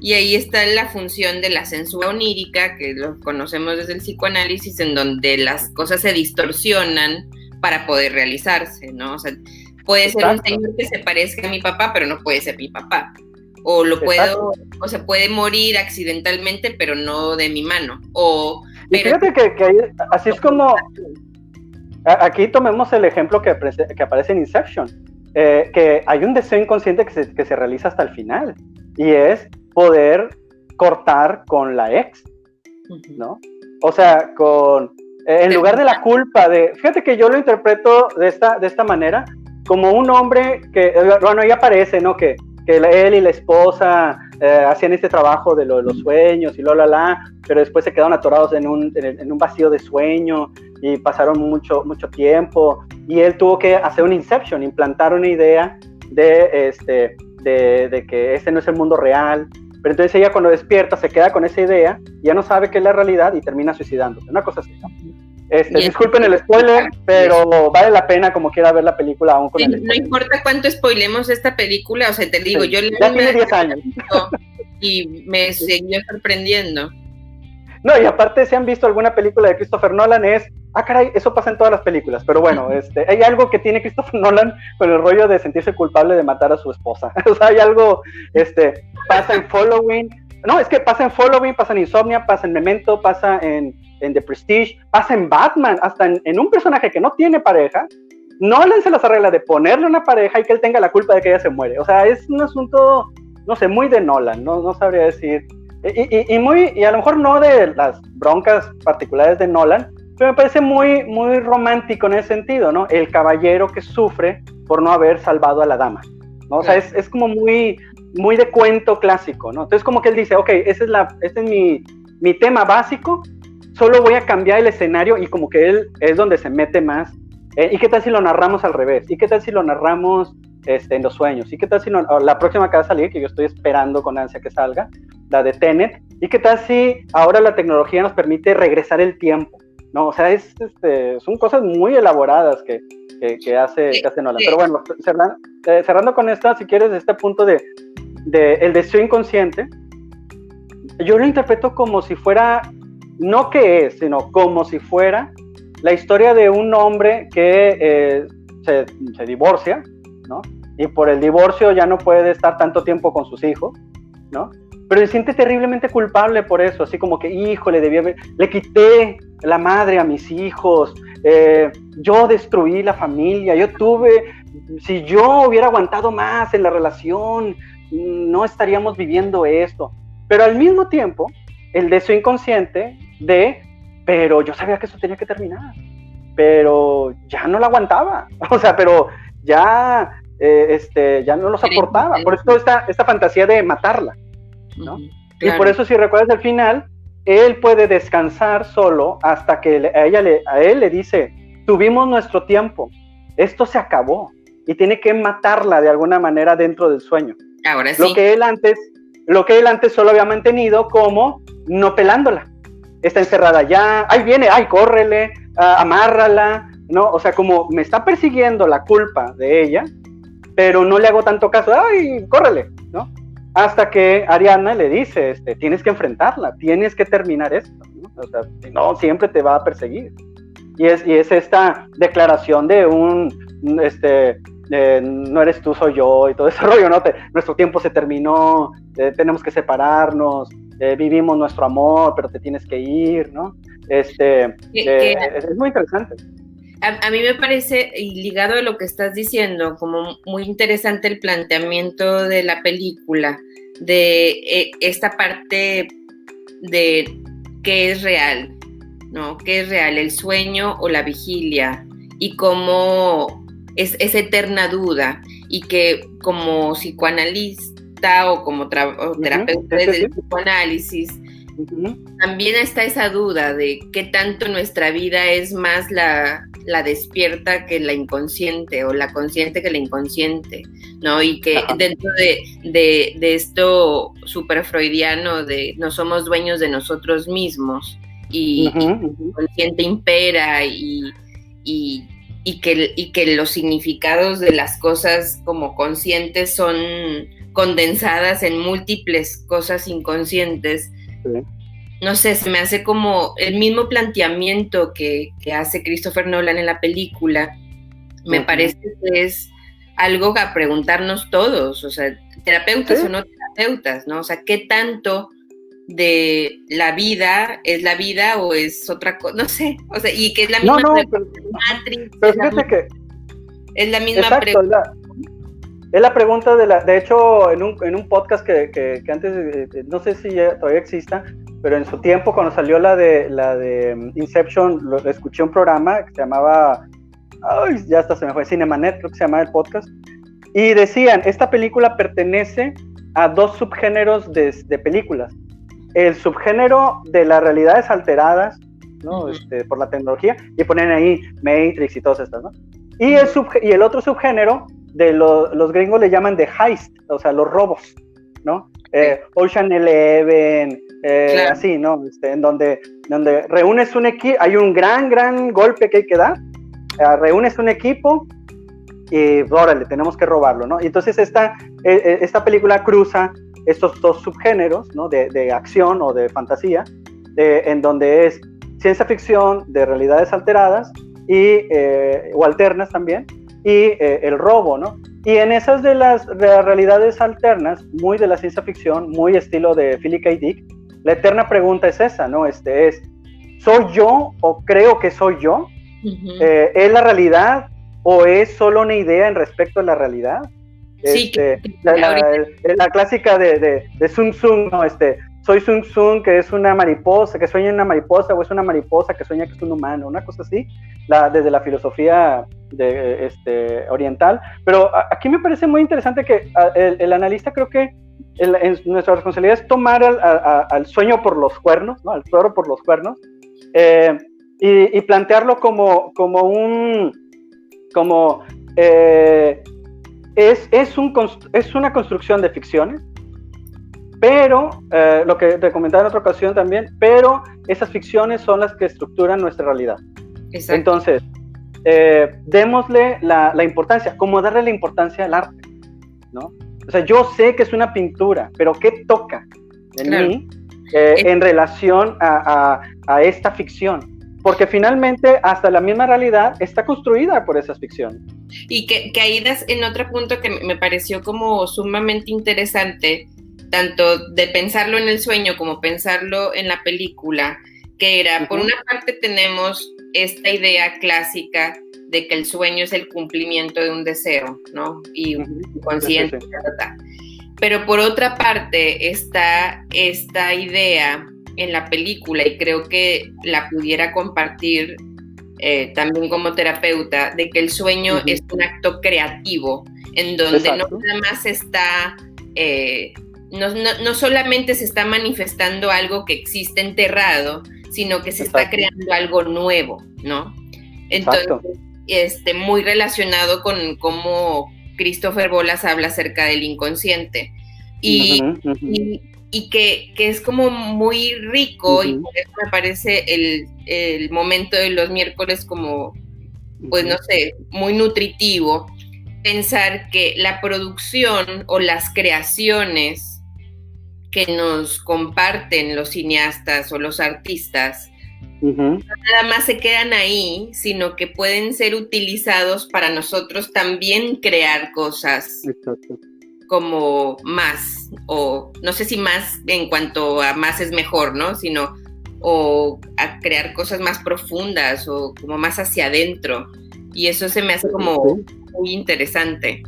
S2: Y ahí está la función de la censura onírica, que lo conocemos desde el psicoanálisis, en donde las cosas se distorsionan para poder realizarse, ¿no? O sea, puede ser un señor que se parezca a mi papá, pero no puede ser mi papá. O lo puedo, o se puede morir accidentalmente, pero no de mi mano. O
S3: fíjate que, que así es como aquí tomemos el ejemplo que, que aparece en Inception eh, que hay un deseo inconsciente que se, que se realiza hasta el final y es poder cortar con la ex, ¿no? O sea, con, eh, en lugar de la culpa de, fíjate que yo lo interpreto de esta, de esta manera, como un hombre que, eh, bueno, ahí aparece, ¿no? Que, que él y la esposa hacían este trabajo de, los sueños y lo, la, la, pero después se quedaron atorados en un, en un vacío de sueño y pasaron mucho, mucho tiempo y él tuvo que hacer un inception, implantar una idea de, este, de, que este no es el mundo real. Pero entonces ella cuando despierta se queda con esa idea, ya no sabe qué es la realidad y termina suicidándose. Una cosa así. Este, disculpen el spoiler, pero vale la pena como quiera ver la película aún con el
S2: No importa cuánto spoilemos esta película, o sea, te digo, yo
S3: ya tiene 10 años.
S2: Y me siguió sorprendiendo.
S3: No, y aparte, si han visto alguna película de Christopher Nolan, es, ah, caray, eso pasa en todas las películas, pero bueno, este, hay algo que tiene Christopher Nolan con el rollo de sentirse culpable de matar a su esposa. o sea, hay algo, este, pasa en Following, no, es que pasa en Following, pasa en Insomnia, pasa en Memento, pasa en, en The Prestige, pasa en Batman, hasta en, un personaje que no tiene pareja, Nolan se las arregla de ponerle una pareja y que él tenga la culpa de que ella se muere. O sea, es un asunto, no sé, muy de Nolan, no, no sabría decir y, muy, y a lo mejor no de las broncas particulares de Nolan, pero me parece muy, muy romántico en ese sentido, ¿no? El caballero que sufre por no haber salvado a la dama, ¿no? O sea, es, es, como muy, muy de cuento clásico, ¿no? Entonces como que él dice, ok, ese es, la, este es mi, mi tema básico, solo voy a cambiar el escenario y como que él es donde se mete más. Eh, ¿Y qué tal si lo narramos al revés? ¿Y qué tal si lo narramos este, en los sueños. ¿Y qué tal si la próxima que va a salir, que yo estoy esperando con ansia que salga, la de Tenet, ¿y qué tal si ahora la tecnología nos permite regresar el tiempo? No, o sea, es, este, son cosas muy elaboradas que, que, hace, que hace Nolan. Pero bueno, cerrando, eh, cerrando con esta, si quieres, este punto de, de el deseo inconsciente, yo lo interpreto como si fuera, no que es, sino como si fuera la historia de un hombre que eh, se, se, divorcia, ¿no? Y por el divorcio ya no puede estar tanto tiempo con sus hijos, ¿no? Pero se siente terriblemente culpable por eso, así como que, hijo, le debía le quité la madre a mis hijos, eh, yo destruí la familia, yo tuve, si yo hubiera aguantado más en la relación, no estaríamos viviendo esto. Pero al mismo tiempo, el deseo inconsciente de, pero yo sabía que eso tenía que terminar, pero ya no la aguantaba, o sea, pero ya, eh, este, ya no los aportaba. Por eso esta, esta fantasía de matarla, ¿no? Y por eso si recuerdas el final, él puede descansar solo hasta que a, ella le, a él le dice, tuvimos nuestro tiempo, esto se acabó y tiene que matarla de alguna manera dentro del sueño.
S2: Ahora sí.
S3: Lo que él antes, lo que él antes solo había mantenido como no pelándola. Está encerrada ya, ahí viene, ay, córrele, uh, amárrala, ¿no? O sea, como me está persiguiendo la culpa de ella, pero no le hago tanto caso, ay, córrele, ¿no? Hasta que Ariana le dice, este, tienes que enfrentarla, tienes que terminar esto, ¿no? O sea, no, siempre te va a perseguir. Y es, y es esta declaración de un, este, no eres tú, soy yo y todo ese rollo, ¿no? nuestro tiempo se terminó, eh, tenemos que separarnos, eh, vivimos nuestro amor, pero te tienes que ir, ¿no? Este, eh, es muy interesante.
S2: A, a, mí me parece, y ligado a lo que estás diciendo, como muy interesante el planteamiento de la película, de esta parte de qué es real, ¿no? ¿Qué es real? ¿El sueño o la vigilia? Y cómo es, esa eterna duda y que como psicoanalista o como terapeuta del psicoanálisis, también está esa duda de qué tanto nuestra vida es más la, la, despierta que la inconsciente o la consciente que la inconsciente, ¿no? Y que dentro de, de, de esto super freudiano de no somos dueños de nosotros mismos y, el consciente impera y, y y que, y que los significados de las cosas como conscientes son condensadas en múltiples cosas inconscientes. No sé, se me hace como el mismo planteamiento que, hace Christopher Nolan en la película. Me parece que es algo a preguntarnos todos, o sea, terapeutas o no terapeutas, ¿no? O sea, ¿qué tanto de la vida es la vida o es otra cosa, no sé, o sea, y que es la misma
S3: no, pero, es la, que
S2: es la misma
S3: pregunta. Es la pregunta de la, de hecho, en un, en un podcast que, que, antes, eh, eh, no sé si todavía exista, pero en su tiempo cuando salió la de la de mm, Inception, lo, escuché un programa que se llamaba, ay, ya hasta se me fue, Cinemanet, creo que se llamaba el podcast, y decían, esta película pertenece a dos subgéneros de, de películas el subgénero de las realidades alteradas, ¿no? Este, por la tecnología, y ponen ahí Matrix y todas estas, ¿no? Y el, y el otro subgénero de los gringos le llaman de heist, o sea, los robos, ¿no? Eh, Ocean Eleven, eh, así, ¿no? Este, en donde, donde reúnes un equipo, hay un gran, gran golpe que hay que dar, eh, reúnes un equipo y, órale, tenemos que robarlo, ¿no? Y entonces esta, esta película cruza estos dos subgéneros ¿no? de, de, acción o de fantasía, en donde es ciencia ficción de realidades alteradas y, eh, o alternas también, y eh, el robo, ¿no? Y en esas de las realidades alternas, muy de la ciencia ficción, muy estilo de Philip K. Dick, la eterna pregunta es esa, ¿no? Este es, ¿soy yo o creo que soy yo? Eh, ¿Es la realidad o es solo una idea en respecto a la realidad?
S2: Sí,
S3: este, la, clásica de, de, de Sun Tzu, ¿no? Este, soy Sun Tzu, que es una mariposa, que sueña en una mariposa, o es una mariposa que sueña que es un humano, una cosa así, la, desde la filosofía de, este, oriental. Pero aquí me parece muy interesante que el, analista creo que nuestra responsabilidad es tomar al, sueño por los cuernos, ¿no? al toro por los cuernos, eh, y, y, plantearlo como, como un, como, eh, es, es, un, es una construcción de ficciones, pero, eh, lo que te comentaba en otra ocasión también, pero esas ficciones son las que estructuran nuestra realidad. Exacto. Entonces, eh, démosle la, la, importancia, como darle la importancia al arte, ¿no? O sea, yo sé que es una pintura, pero ¿qué toca en mí eh, en relación a, a, a, esta ficción? Porque finalmente hasta la misma realidad está construida por esas ficciones.
S2: Y que, que ahí das en otro punto que me pareció como sumamente interesante, tanto de pensarlo en el sueño como pensarlo en la película, que era, por una parte tenemos esta idea clásica de que el sueño es el cumplimiento de un deseo, ¿no? Y un consciente, pero por otra parte está esta idea en la película y creo que la pudiera compartir eh, también como terapeuta, de que el sueño es un acto creativo, en donde no nada más está eh, no, solamente se está manifestando algo que existe enterrado, sino que se está creando algo nuevo, ¿no? Entonces, este, muy relacionado con cómo Christopher Bolas habla acerca del inconsciente. Y, y, que, es como muy rico, y por eso me parece el, el, momento de los miércoles como, pues no sé, muy nutritivo, pensar que la producción o las creaciones que nos comparten los cineastas o los artistas, nada más se quedan ahí, sino que pueden ser utilizados para nosotros también crear cosas como más, o no sé si más en cuanto a más es mejor, ¿no? Sino o a crear cosas más profundas o como más hacia adentro. Y eso se me hace como muy interesante.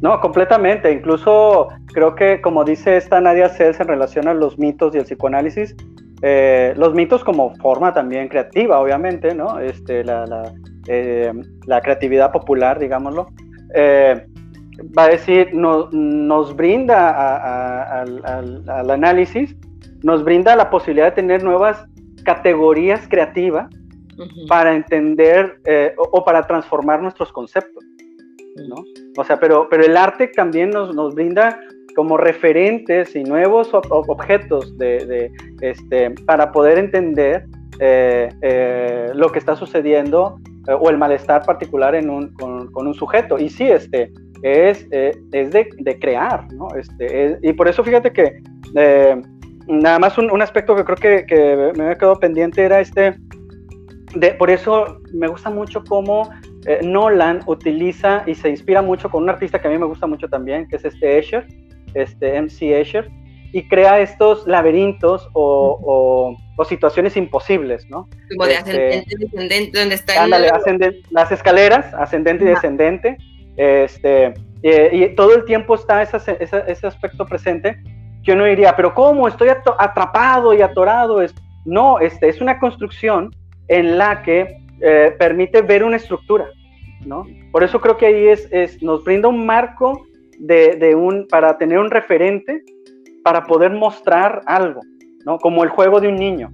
S3: No, completamente. Incluso creo que, como dice esta Nadia Cels en relación a los mitos y el psicoanálisis, eh, los mitos como forma también creativa, obviamente, ¿no? Este, la, la, eh, creatividad popular, digámoslo, eh, va a decir, nos brinda al, análisis, nos brinda la posibilidad de tener nuevas categorías creativas para entender o, para transformar nuestros conceptos. ¿no? O sea, pero, pero el arte también nos, nos brinda como referentes y nuevos objetos de, este, para poder entender eh, eh, lo que está sucediendo eh, o el malestar particular en un, con, un sujeto. Y sí, este, es, es de, crear, ¿no? Este, y por eso fíjate que nada más un, un, aspecto que creo que, que me quedó pendiente era este, de, por eso me gusta mucho cómo eh, Nolan utiliza y se inspira mucho con un artista que a mí me gusta mucho también, que es este Escher, este MC Escher, y crea estos laberintos o, situaciones imposibles, ¿no?
S2: Como de este, ascendente y descendente, donde está
S3: ándale, las escaleras, ascendente y descendente, este, y, todo el tiempo está ese aspecto presente, que uno diría, pero ¿cómo? Estoy atrapado y atorado. Es, no, este, es una construcción en la que eh, permite ver una estructura, ¿no? Por eso creo que ahí es, es nos brinda un marco de, de, un, para tener un referente, para poder mostrar algo, ¿no? Como el juego de un niño,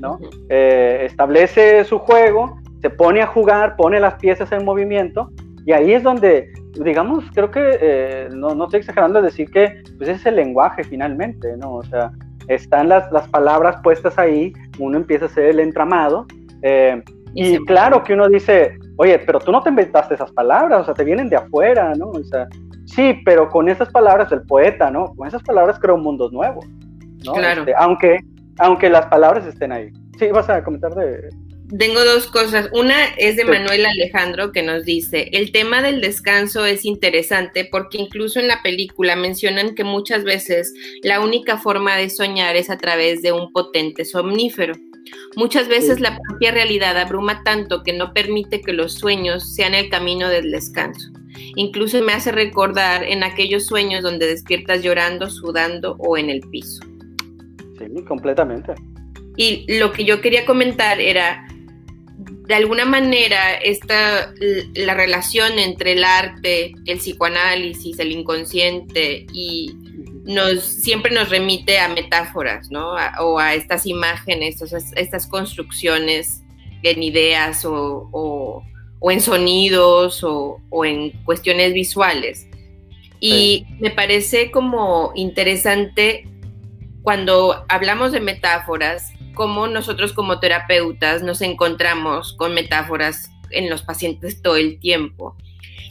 S3: ¿no? Eh, establece su juego, se pone a jugar, pone las piezas en movimiento, y ahí es donde, digamos, creo que, eh, no, no, estoy exagerando de decir que, pues es el lenguaje finalmente, ¿no? O sea, están las, las palabras puestas ahí, uno empieza a hacer el entramado, eh, y, claro que uno dice, oye, pero tú no te inventaste esas palabras, o sea, te vienen de afuera, ¿no? O sea, sí, pero con esas palabras del poeta, ¿no? Con esas palabras creo mundos nuevos, ¿no? Claro. Este, aunque, aunque las palabras estén ahí. Sí, vas a comentar de...
S2: Tengo dos cosas. Una es de Manuel Alejandro que nos dice, el tema del descanso es interesante porque incluso en la película mencionan que muchas veces la única forma de soñar es a través de un potente somnífero. Muchas veces la propia realidad abruma tanto que no permite que los sueños sean el camino del descanso. Incluso me hace recordar en aquellos sueños donde despiertas llorando, sudando o en el piso.
S3: Sí, completamente.
S2: Y lo que yo quería comentar era, de alguna manera, esta, la relación entre el arte, el psicoanálisis, el inconsciente y nos, siempre nos remite a metáforas, ¿no? o a estas imágenes, estas construcciones en ideas o, en sonidos o, en cuestiones visuales. Y me parece como interesante cuando hablamos de metáforas, cómo nosotros como terapeutas nos encontramos con metáforas en los pacientes todo el tiempo.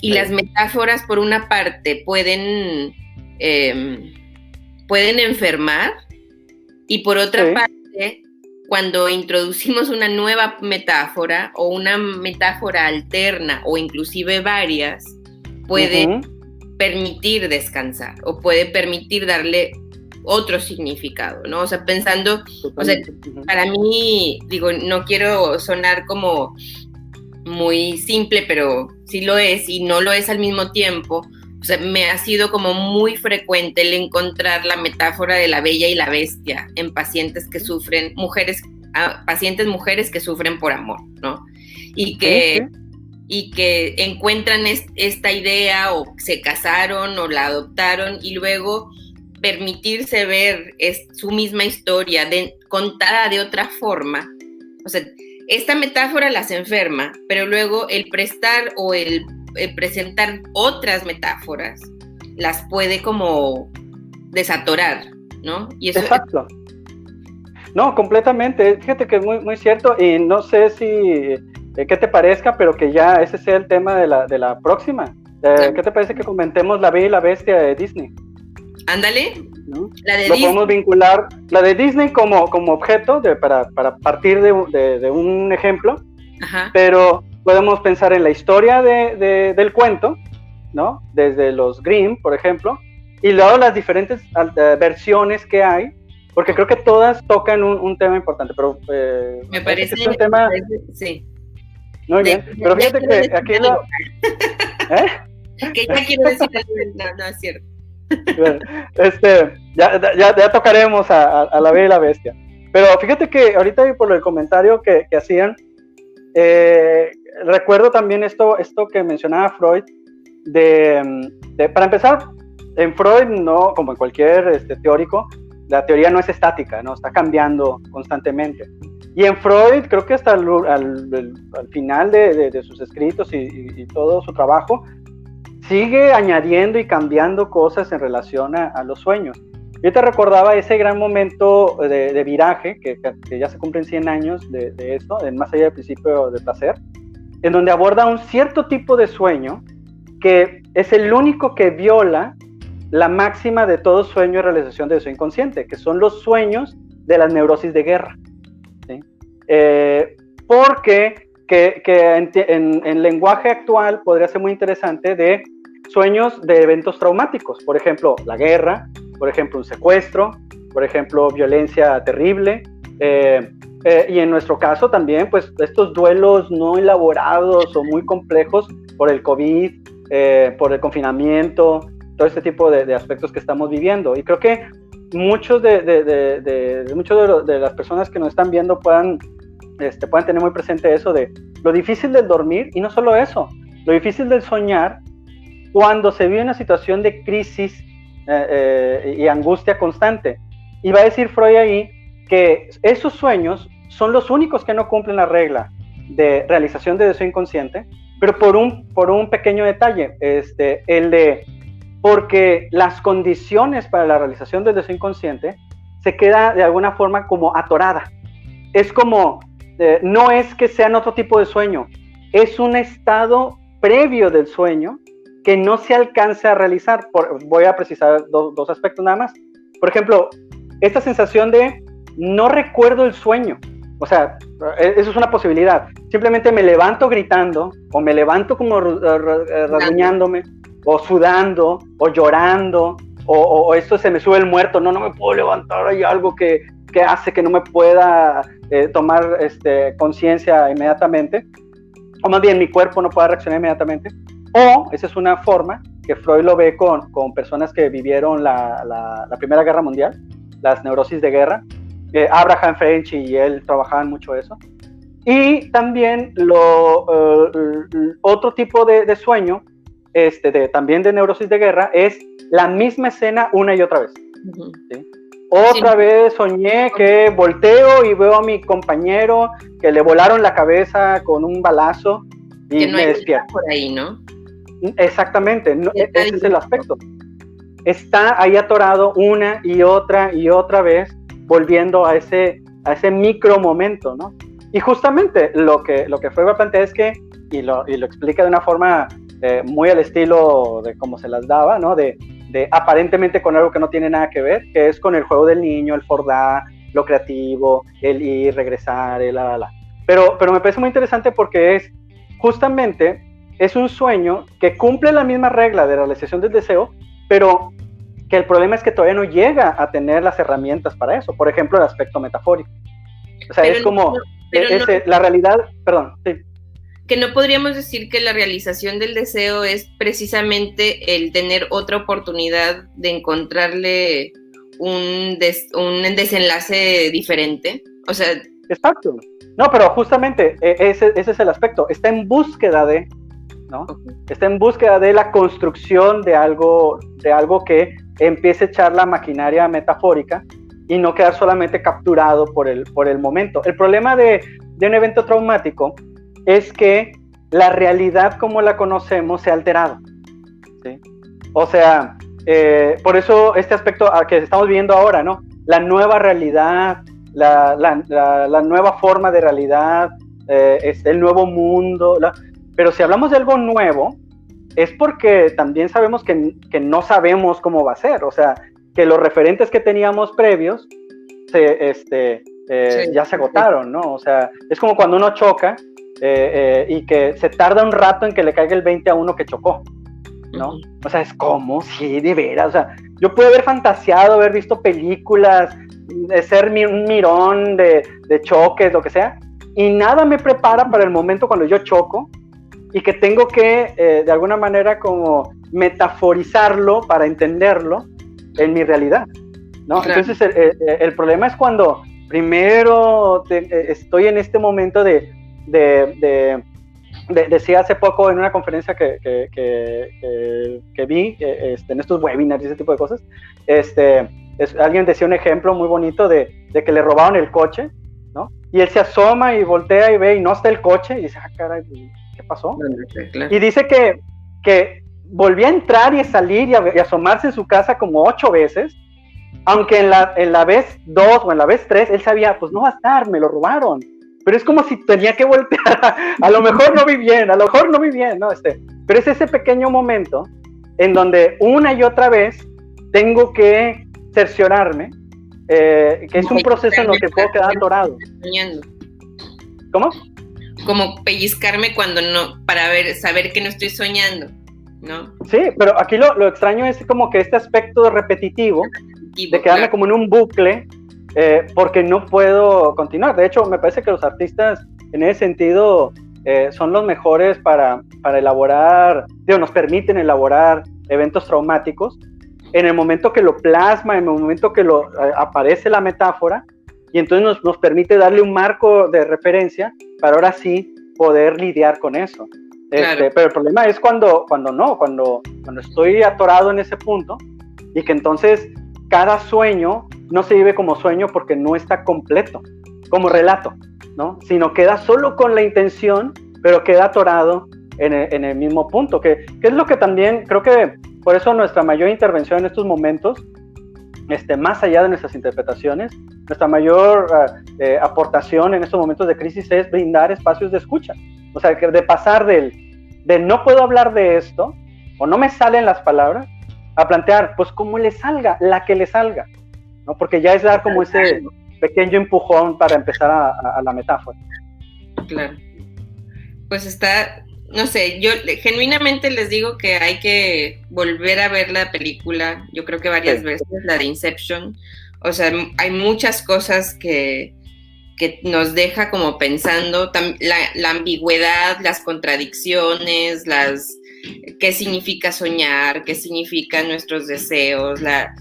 S2: Y las metáforas, por una parte, pueden, em, pueden enfermar y por otra parte, cuando introducimos una nueva metáfora o una metáfora alterna o inclusive varias, puede permitir descansar o puede permitir darle otro significado, ¿no? O sea, pensando, o sea, para mí, digo, no quiero sonar como muy simple, pero sí lo es y no lo es al mismo tiempo. O sea, me ha sido como muy frecuente el encontrar la metáfora de la bella y la bestia en pacientes que sufren, mujeres, ah, pacientes mujeres que sufren por amor, ¿no? Y que, y que encuentran esta idea o se casaron o la adoptaron y luego permitirse ver es, su misma historia de, contada de otra forma. O sea, esta metáfora las enferma, pero luego el prestar o el, presentar otras metáforas las puede como desatorar, ¿no?
S3: Y eso Exacto. No, completamente. Fíjate que es muy, muy cierto y no sé si, eh, qué te parezca, pero que ya ese sea el tema de la, de la próxima. Eh, ¿Qué te parece que comentemos La Bella y la Bestia de Disney?
S2: Ándale.
S3: La de Lo podemos vincular, la de Disney como, como objeto de, para, para, partir de, de, un ejemplo, pero podemos pensar en la historia de, del cuento, ¿no? Desde los Grimm, por ejemplo, y luego las diferentes eh, versiones que hay, porque creo que todas tocan un, tema importante, pero
S2: eh, me parece
S3: es un tema...
S2: sí.
S3: Muy bien, pero fíjate que aquí.
S2: ¿Eh? Que ya quiero decir no, no es cierto
S3: este, ya, ya, tocaremos a, la Bella y la Bestia. Pero fíjate que ahorita por el comentario que, hacían, eh, recuerdo también esto, esto que mencionaba Freud, de, para empezar, en Freud, no, como en cualquier este, teórico, la teoría no es estática, ¿no? está cambiando constantemente. Y en Freud, creo que hasta al, final de, sus escritos y, y, todo su trabajo, sigue añadiendo y cambiando cosas en relación a, los sueños. Yo te recordaba ese gran momento de, viraje, que, ya se cumplen 100 años de, esto, en Más allá del principio de placer, en donde aborda un cierto tipo de sueño que es el único que viola la máxima de todo sueño y realización de su inconsciente, que son los sueños de las neurosis de guerra. Eh, porque que, en, en, lenguaje actual podría ser muy interesante de sueños de eventos traumáticos, por ejemplo, la guerra, por ejemplo, un secuestro, por ejemplo, violencia terrible. Eh, eh, y en nuestro caso también, pues estos duelos no elaborados o muy complejos por el COVID, eh, por el confinamiento, todo este tipo de, aspectos que estamos viviendo. Y creo que muchos de, de, muchos de, las personas que nos están viendo puedan, este, puedan tener muy presente eso de lo difícil del dormir y no solo eso, lo difícil del soñar cuando se vive una situación de crisis eh, eh, y angustia constante. Y va a decir Freud ahí que esos sueños son los únicos que no cumplen la regla de realización de deseo inconsciente, pero por un, por un pequeño detalle, este, el de, porque las condiciones para la realización del deseo inconsciente se queda de alguna forma como atorada. Es como, eh, no es que sean otro tipo de sueño, es un estado previo del sueño que no se alcance a realizar. voy a precisar dos aspectos nada más. Por ejemplo, esta sensación de no recuerdo el sueño. O sea, e, eso es una posibilidad. Simplemente me levanto gritando o me levanto como rasguñándome o sudando o llorando o, esto se me sube el muerto. No, no me puedo levantar. Hay algo que, que hace que no me pueda eh, tomar este, conciencia inmediatamente. O más bien mi cuerpo no pueda reaccionar inmediatamente. O esa es una forma que Freud lo ve con, con personas que vivieron la, la, Primera Guerra Mundial, las neurosis de guerra. Eh, Abraham French y él trabajaban mucho eso. Y también lo, eh, otro tipo de, de sueño, este, de, también de neurosis de guerra, es la misma escena una y otra vez. Otra vez soñé que volteo y veo a mi compañero que le volaron la cabeza con un balazo y me despierto.
S2: por ahí, ¿no?
S3: Exactamente, ese es el aspecto. está ahí atorado una y otra y otra vez, volviendo a ese, a ese micro momento, ¿no? Y justamente lo que, lo que Freud plantea es que, y lo, y lo explica de una forma eh, muy al estilo de cómo se las daba, ¿no? De, de, aparentemente con algo que no tiene nada que ver, que es con el juego del niño, el fordá, lo creativo, el ir, regresar, el la, la, la. Pero, pero me parece muy interesante porque es justamente, es un sueño que cumple la misma regla de realización del deseo, pero que el problema es que todavía no llega a tener las herramientas para eso. Por ejemplo, el aspecto metafórico. O sea, es como la realidad, perdón, sí.
S2: Que no podríamos decir que la realización del deseo es precisamente el tener otra oportunidad de encontrarle un, un desenlace diferente. O sea.
S3: Exacto. No, pero justamente e, ese, ese es el aspecto. Está en búsqueda de, ¿no? Está en búsqueda de la construcción de algo, de algo que empiece a echar la maquinaria metafórica y no quedar solamente capturado por el, por el momento. El problema de, de un evento traumático es que la realidad como la conocemos se ha alterado. ¿sí? O sea, eh, por eso este aspecto que estamos viendo ahora, ¿no? La nueva realidad, la, la, la, nueva forma de realidad, eh, este, el nuevo mundo. Pero si hablamos de algo nuevo, es porque también sabemos que, que, no sabemos cómo va a ser. O sea, que los referentes que teníamos previos se, este, eh, ya se agotaron, ¿no? O sea, es como cuando uno choca y que se tarda un rato en que le caiga el 20 a uno que chocó. ¿no? O sea, es como, sí, de veras, o sea, yo puedo haber fantaseado, haber visto películas, ser un mirón de, de choques, lo que sea, y nada me prepara para el momento cuando yo choco y que tengo que, eh, de alguna manera, como metaforizarlo para entenderlo en mi realidad, ¿no? Entonces, el, el, problema es cuando primero eh, estoy en este momento de, de decía hace poco en una conferencia que, que, vi, este, en estos webinars y ese tipo de cosas, este, alguien decía un ejemplo muy bonito de, que le robaron el coche, ¿no? Y él se asoma y voltea y ve y no está el coche y dice, ah, caray, ¿qué pasó? Y dice que, que volvía a entrar y a salir y, a, asomarse en su casa como ocho veces, aunque en la, en la vez dos o en la vez tres él sabía, pues no va a estar, me lo robaron pero es como si tenía que voltear, a, lo mejor no vi bien, a lo mejor no vi bien, ¿no? Este, pero es ese pequeño momento en donde una y otra vez tengo que cerciorarme eh, que es un proceso en lo que puedo quedar atorado. ¿Cómo?
S2: Como pellizcarme cuando no, para ver, saber que no estoy soñando, ¿no?
S3: Sí, pero aquí lo, lo extraño es como que este aspecto repetitivo, repetitivo de quedarme como en un bucle eh, porque no puedo continuar. De hecho, me parece que los artistas en ese sentido eh, son los mejores para, para elaborar, digo, nos permiten elaborar eventos traumáticos en el momento que lo plasma, en el momento que lo, eh, aparece la metáfora, y entonces nos, nos, permite darle un marco de referencia para ahora sí poder lidiar con eso. Este, pero el problema es cuando, cuando no, cuando, cuando estoy atorado en ese punto y que entonces cada sueño no se vive como sueño porque no está completo, como relato, ¿no? Sino queda solo con la intención, pero queda atorado en el, mismo punto, que, es lo que también creo que por eso nuestra mayor intervención en estos momentos, este, más allá de nuestras interpretaciones, nuestra mayor eh, aportación en estos momentos de crisis es brindar espacios de escucha. O sea, de pasar del, de no puedo hablar de esto, o no me salen las palabras, a plantear, pues como le salga, la que le salga, ¿no? Porque ya es dar como ese pequeño empujón para empezar a, la metáfora.
S2: Claro. Pues está, no sé, yo genuinamente les digo que hay que volver a ver la película, yo creo que varias veces, la de Inception. O sea, hay muchas cosas que, que nos deja como pensando, la, la ambigüedad, las contradicciones, las qué significa soñar, qué significan nuestros deseos, la,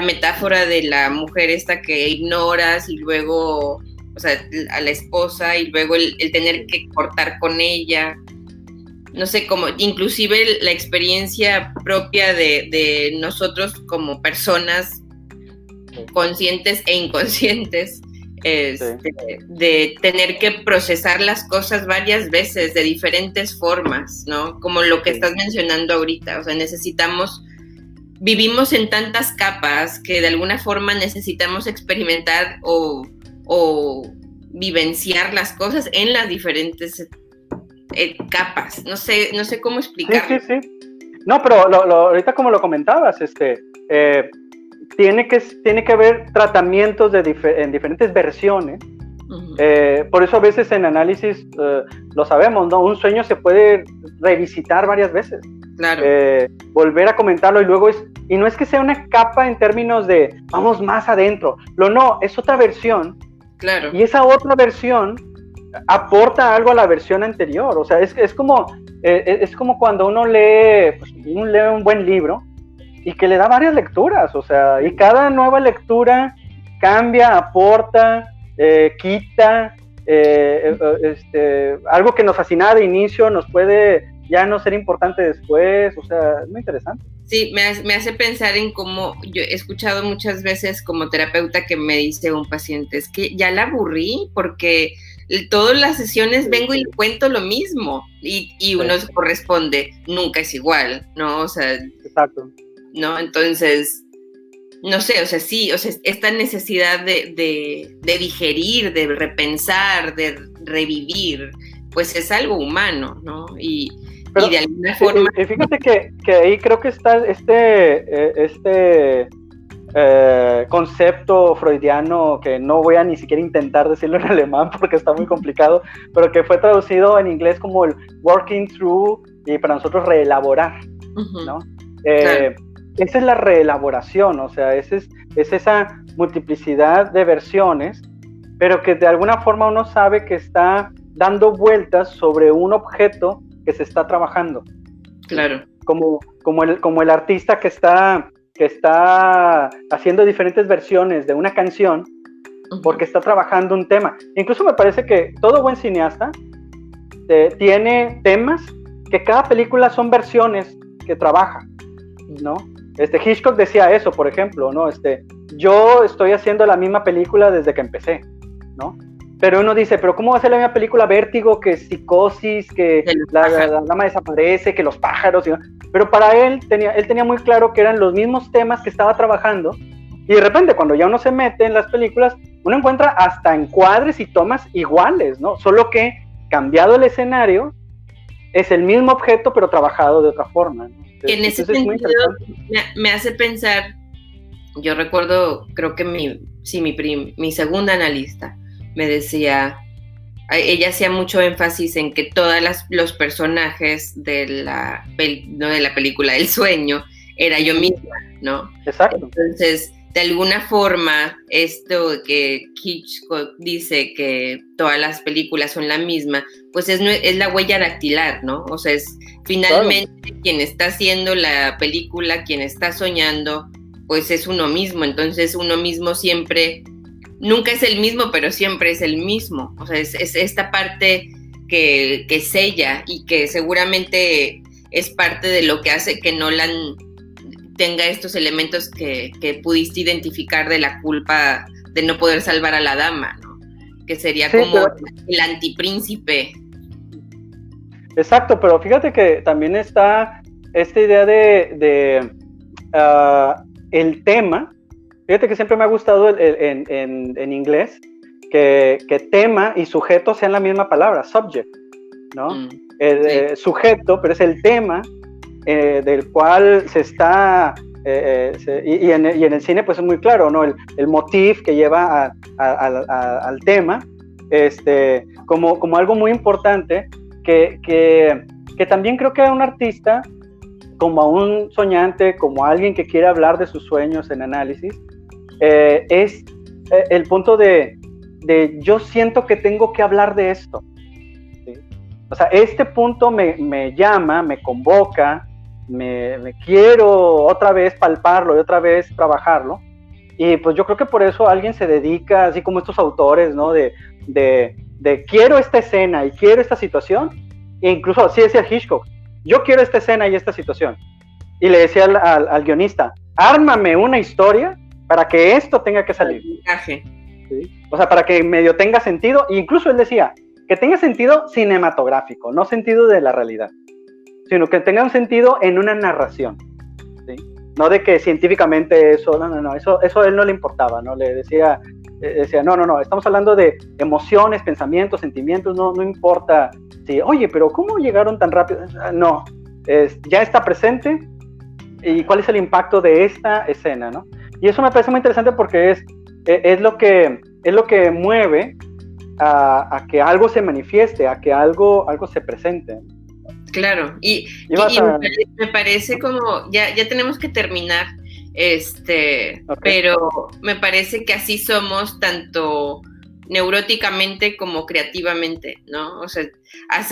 S2: metáfora de la mujer esta que ignoras y luego, o sea, a la esposa y luego el, tener que cortar con ella. No sé, como inclusive la experiencia propia de, de nosotros como personas conscientes e inconscientes este, de tener que procesar las cosas varias veces de diferentes formas, ¿no? Como lo que estás mencionando ahorita, o sea, necesitamos vivimos en tantas capas que de alguna forma necesitamos experimentar o, vivenciar las cosas en las diferentes eh, capas. No sé, no sé cómo explicar.
S3: Sí, sí, sí. No, pero ahorita como lo comentabas, este, eh, tiene, que, tiene que haber tratamientos de en diferentes versiones. Eh, por eso a veces en análisis lo sabemos, ¿no? Un sueño se puede revisitar varias veces.
S2: Claro.
S3: volver a comentarlo y luego es, y no es que sea una capa en términos de vamos más adentro, lo no, es otra versión.
S2: Claro.
S3: Y esa otra versión aporta algo a la versión anterior. O sea, es, es como, eh, es como cuando uno lee, pues, lee un buen libro y que le da varias lecturas. O sea, y cada nueva lectura cambia, aporta, eh, quita. Eh, este, algo que nos fascinaba de inicio nos puede ya no ser importante después. O sea, es muy interesante.
S2: Sí, me me hace, pensar en cómo yo he escuchado muchas veces como terapeuta que me dice un paciente, es que ya la aburrí porque todas las sesiones vengo y cuento lo mismo y, y uno se corresponde, nunca es igual, ¿no? O sea,
S3: Exacto.
S2: ¿no? Entonces, no sé, o sea, sí, o sea, esta necesidad de, de, digerir, de repensar, de revivir, pues es algo humano, ¿no? Y, y de alguna forma...
S3: fíjate que, que, ahí creo que está este, eh, este eh, concepto freudiano que no voy a ni siquiera intentar decirlo en alemán porque está muy complicado, pero que fue traducido en inglés como el working through y para nosotros reelaborar, ¿no? Eh, esa es la reelaboración, o sea, es, es esa multiplicidad de versiones, pero que de alguna forma uno sabe que está dando vueltas sobre un objeto que se está trabajando.
S2: Claro.
S3: Como, como, el, como el artista que está que está haciendo diferentes versiones de una canción porque está trabajando un tema. Incluso me parece que todo buen cineasta eh, tiene temas que cada película son versiones que trabaja, ¿no? Este Hitchcock decía eso, por ejemplo, ¿no? Este, yo estoy haciendo la misma película desde que empecé, ¿no? Pero uno dice, pero ¿cómo va a ser la misma película Vértigo que Psicosis, que la, dama desaparece, que los pájaros? Pero para él tenía, él tenía muy claro que eran los mismos temas que estaba trabajando. Y de repente, cuando ya uno se mete en las películas, uno encuentra hasta encuadres y tomas iguales, ¿no? Solo que cambiado el escenario, es el mismo objeto, pero trabajado de otra forma.
S2: en ese sentido, me, hace pensar, yo recuerdo, creo que mi, sí, mi, mi segunda analista, me decía, ella hacía mucho énfasis en que todos los personajes de la, no de la película El sueño era yo misma, ¿no?
S3: Exacto.
S2: Entonces, de alguna forma, esto que Hitchcock dice que todas las películas son la misma, pues es, es la huella dactilar, ¿no? O sea, es finalmente quien está haciendo la película, quien está soñando, pues es uno mismo. Entonces, uno mismo siempre nunca es el mismo, pero siempre es el mismo. O sea, es, esta parte que, que, sella y que seguramente es parte de lo que hace que Nolan tenga estos elementos que, pudiste identificar de la culpa de no poder salvar a la dama, ¿no? Que sería como el antipríncipe.
S3: Exacto, pero fíjate que también está esta idea de, de ah, el tema Fíjate que siempre me ha gustado en, inglés que, tema y sujeto sean la misma palabra, subject, ¿no? Mm, el, eh, sujeto, pero es el tema eh, del cual se está, eh, y, en, el cine pues es muy claro, ¿no? El, el motif que lleva al tema, este, como, como algo muy importante, que, que, que también creo que a un artista, como a un soñante, como a alguien que quiere hablar de sus sueños en análisis, eh, es eh, el punto de, yo siento que tengo que hablar de esto. O sea, este punto me, llama, me convoca, me, quiero otra vez palparlo y otra vez trabajarlo. Y pues yo creo que por eso alguien se dedica, así como estos autores, ¿no? De, quiero esta escena y quiero esta situación. E incluso así decía Hitchcock, yo quiero esta escena y esta situación. Y le decía al, al guionista, ármame una historia para que esto tenga que salir. O sea, para que medio tenga sentido, e incluso él decía, que tenga sentido cinematográfico, no sentido de la realidad, sino que tenga un sentido en una narración. no de que científicamente eso, no, no, no, eso, eso a él no le importaba, ¿no? Le decía, eh, decía, no, no, no, estamos hablando de emociones, pensamientos, sentimientos, no, no importa si, oye, pero ¿cómo llegaron tan rápido? No, es, ya está presente y cuál es el impacto de esta escena, ¿no? Y eso me parece muy interesante porque es, e, es, lo, que, es lo que mueve a, a, que algo se manifieste, a que algo, algo se presente.
S2: Claro, y, me, parece como, ya, ya tenemos que terminar, este, pero me parece que así somos tanto neuróticamente como creativamente, ¿no? O sea,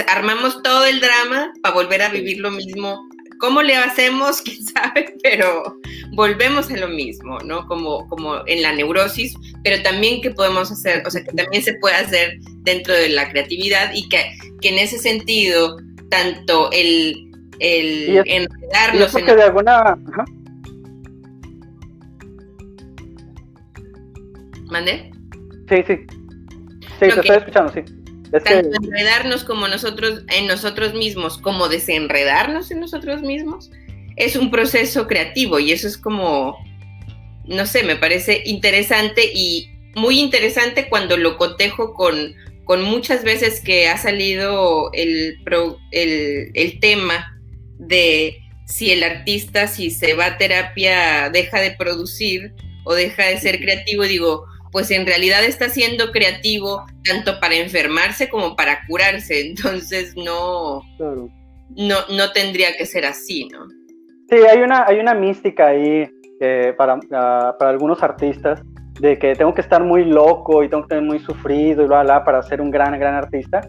S2: armamos todo el drama para volver a vivir lo mismo. ¿Cómo le hacemos? ¿Quién sabe? Pero volvemos a lo mismo, ¿no? Como, como en la neurosis, pero también que podemos hacer, o sea, que también se puede hacer dentro de la creatividad y que, que en ese sentido tanto el, el enredarnos
S3: en... de alguna...
S2: ¿Mande?
S3: Sí, sí. Sí, te estoy escuchando, sí.
S2: Tanto enredarnos como nosotros, en nosotros mismos, como desenredarnos en nosotros mismos, es un proceso creativo y eso es como, no sé, me parece interesante y muy interesante cuando lo cotejo con con muchas veces que ha salido el, el, tema de si el artista, si se va a terapia, deja de producir o deja de ser creativo, digo, pues en realidad está siendo creativo tanto para enfermarse como para curarse, entonces no, no, no tendría que ser así, ¿no?
S3: Sí, hay una, hay una mística ahí eh, para, ah, para algunos artistas de que tengo que estar muy loco y tengo que tener muy sufrido y bla, bla, para ser un gran, gran artista.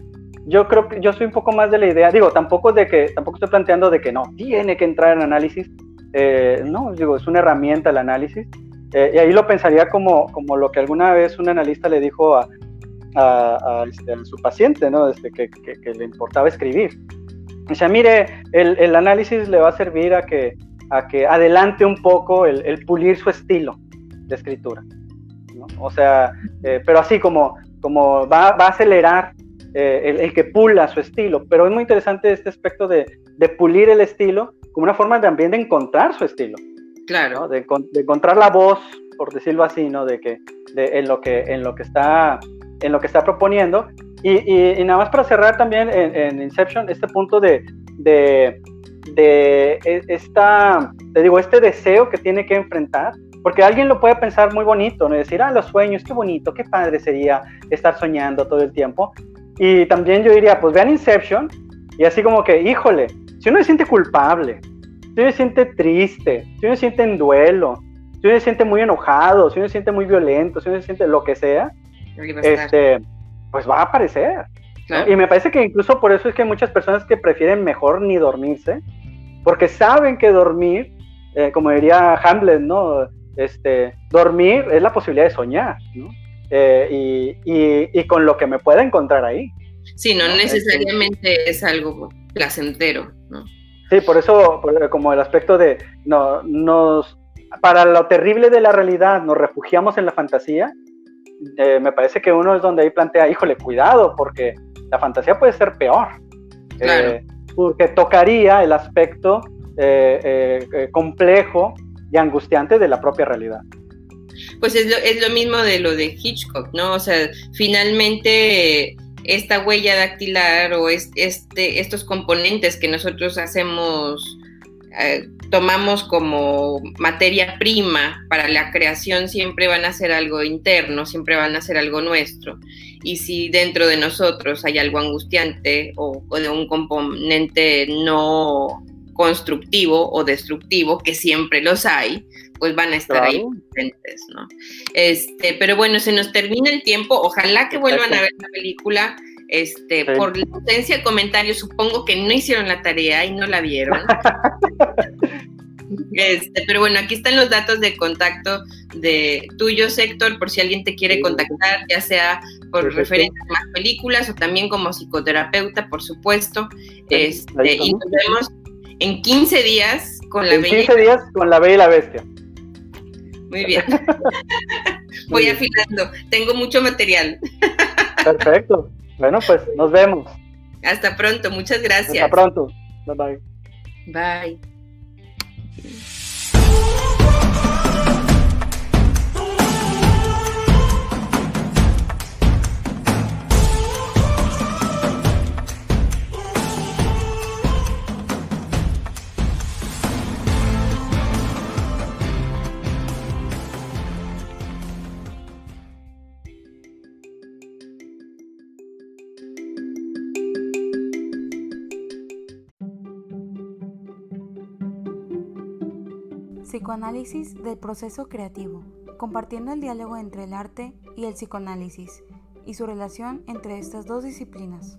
S3: Yo creo que yo soy un poco más de la idea, digo, tampoco de que, tampoco estoy planteando de que no, tiene que entrar en análisis, eh, no, digo, es una herramienta el análisis, eh, y ahí lo pensaría como, como lo que alguna vez un analista le dijo a, este, su paciente, ¿no? Desde que, le importaba escribir. O sea, mire, el, análisis le va a servir a que, a que adelante un poco el, el pulir su estilo de escritura. O sea, eh, pero así como, como va, va a acelerar eh, el, que pula su estilo. Pero es muy interesante este aspecto de, de, pulir el estilo como una forma también de encontrar su estilo.
S2: Claro.
S3: De, encontrar la voz, por decirlo así, ¿no? De que, de, en, lo que, en, lo que está, en lo que está proponiendo. Y, y, nada más para cerrar también en, en Inception, este punto de, de, de e, esta, te digo, este deseo que tiene que enfrentar porque alguien lo puede pensar muy bonito, ¿no? decir, ah, los sueños, qué bonito, qué padre sería estar soñando todo el tiempo. Y también yo diría, pues vean Inception y así como que, híjole, si uno se siente culpable, si uno se siente triste, si uno se siente en duelo, si uno se siente muy enojado, si uno se siente muy violento, si uno se siente lo que sea, este, pues va a aparecer. Y me parece que incluso por eso es que hay muchas personas que prefieren mejor ni dormirse, porque saben que dormir, eh, como diría Hamlet, ¿no? este, dormir es la posibilidad de soñar, ¿no? Eh, y, con lo que me pueda encontrar ahí.
S2: Sí, no, este, necesariamente es algo placentero, ¿no?
S3: Sí, por eso, como el aspecto de, no, nos, para lo terrible de la realidad, nos refugiamos en la fantasía, eh, me parece que uno es donde ahí plantea, híjole, cuidado, porque la fantasía puede ser peor. Eh, porque tocaría el aspecto complejo y angustiante de la propia realidad.
S2: Pues es lo, es lo mismo de lo de Hitchcock, ¿no? O sea, finalmente esta huella dactilar o este, estos componentes que nosotros hacemos, eh, tomamos como materia prima para la creación, siempre van a ser algo interno, siempre van a ser algo nuestro. Y si dentro de nosotros hay algo angustiante o, o de un componente no constructivo o destructivo, que siempre los hay, pues van a estar ahí presentes, ¿no? Este, pero bueno, se nos termina el tiempo, ojalá que vuelvan a ver la película. Este, por la ausencia de comentarios, supongo que no hicieron la tarea y no la vieron. Este, pero bueno, aquí están los datos de contacto de tuyo, Héctor, por si alguien te quiere contactar, ya sea por referencia a más películas o también como psicoterapeuta, por supuesto. Este, y nos vemos en 15 días con la
S3: en 15 días con la Bella y la Bestia.
S2: Muy bien. Voy afilando. Tengo mucho material.
S3: Perfecto. Bueno, pues nos vemos.
S2: Hasta pronto. Muchas gracias.
S3: Hasta pronto. Bye bye.
S2: Bye.
S1: Psicoanálisis del proceso creativo, compartiendo el diálogo entre el arte y el psicoanálisis y su relación entre estas dos disciplinas.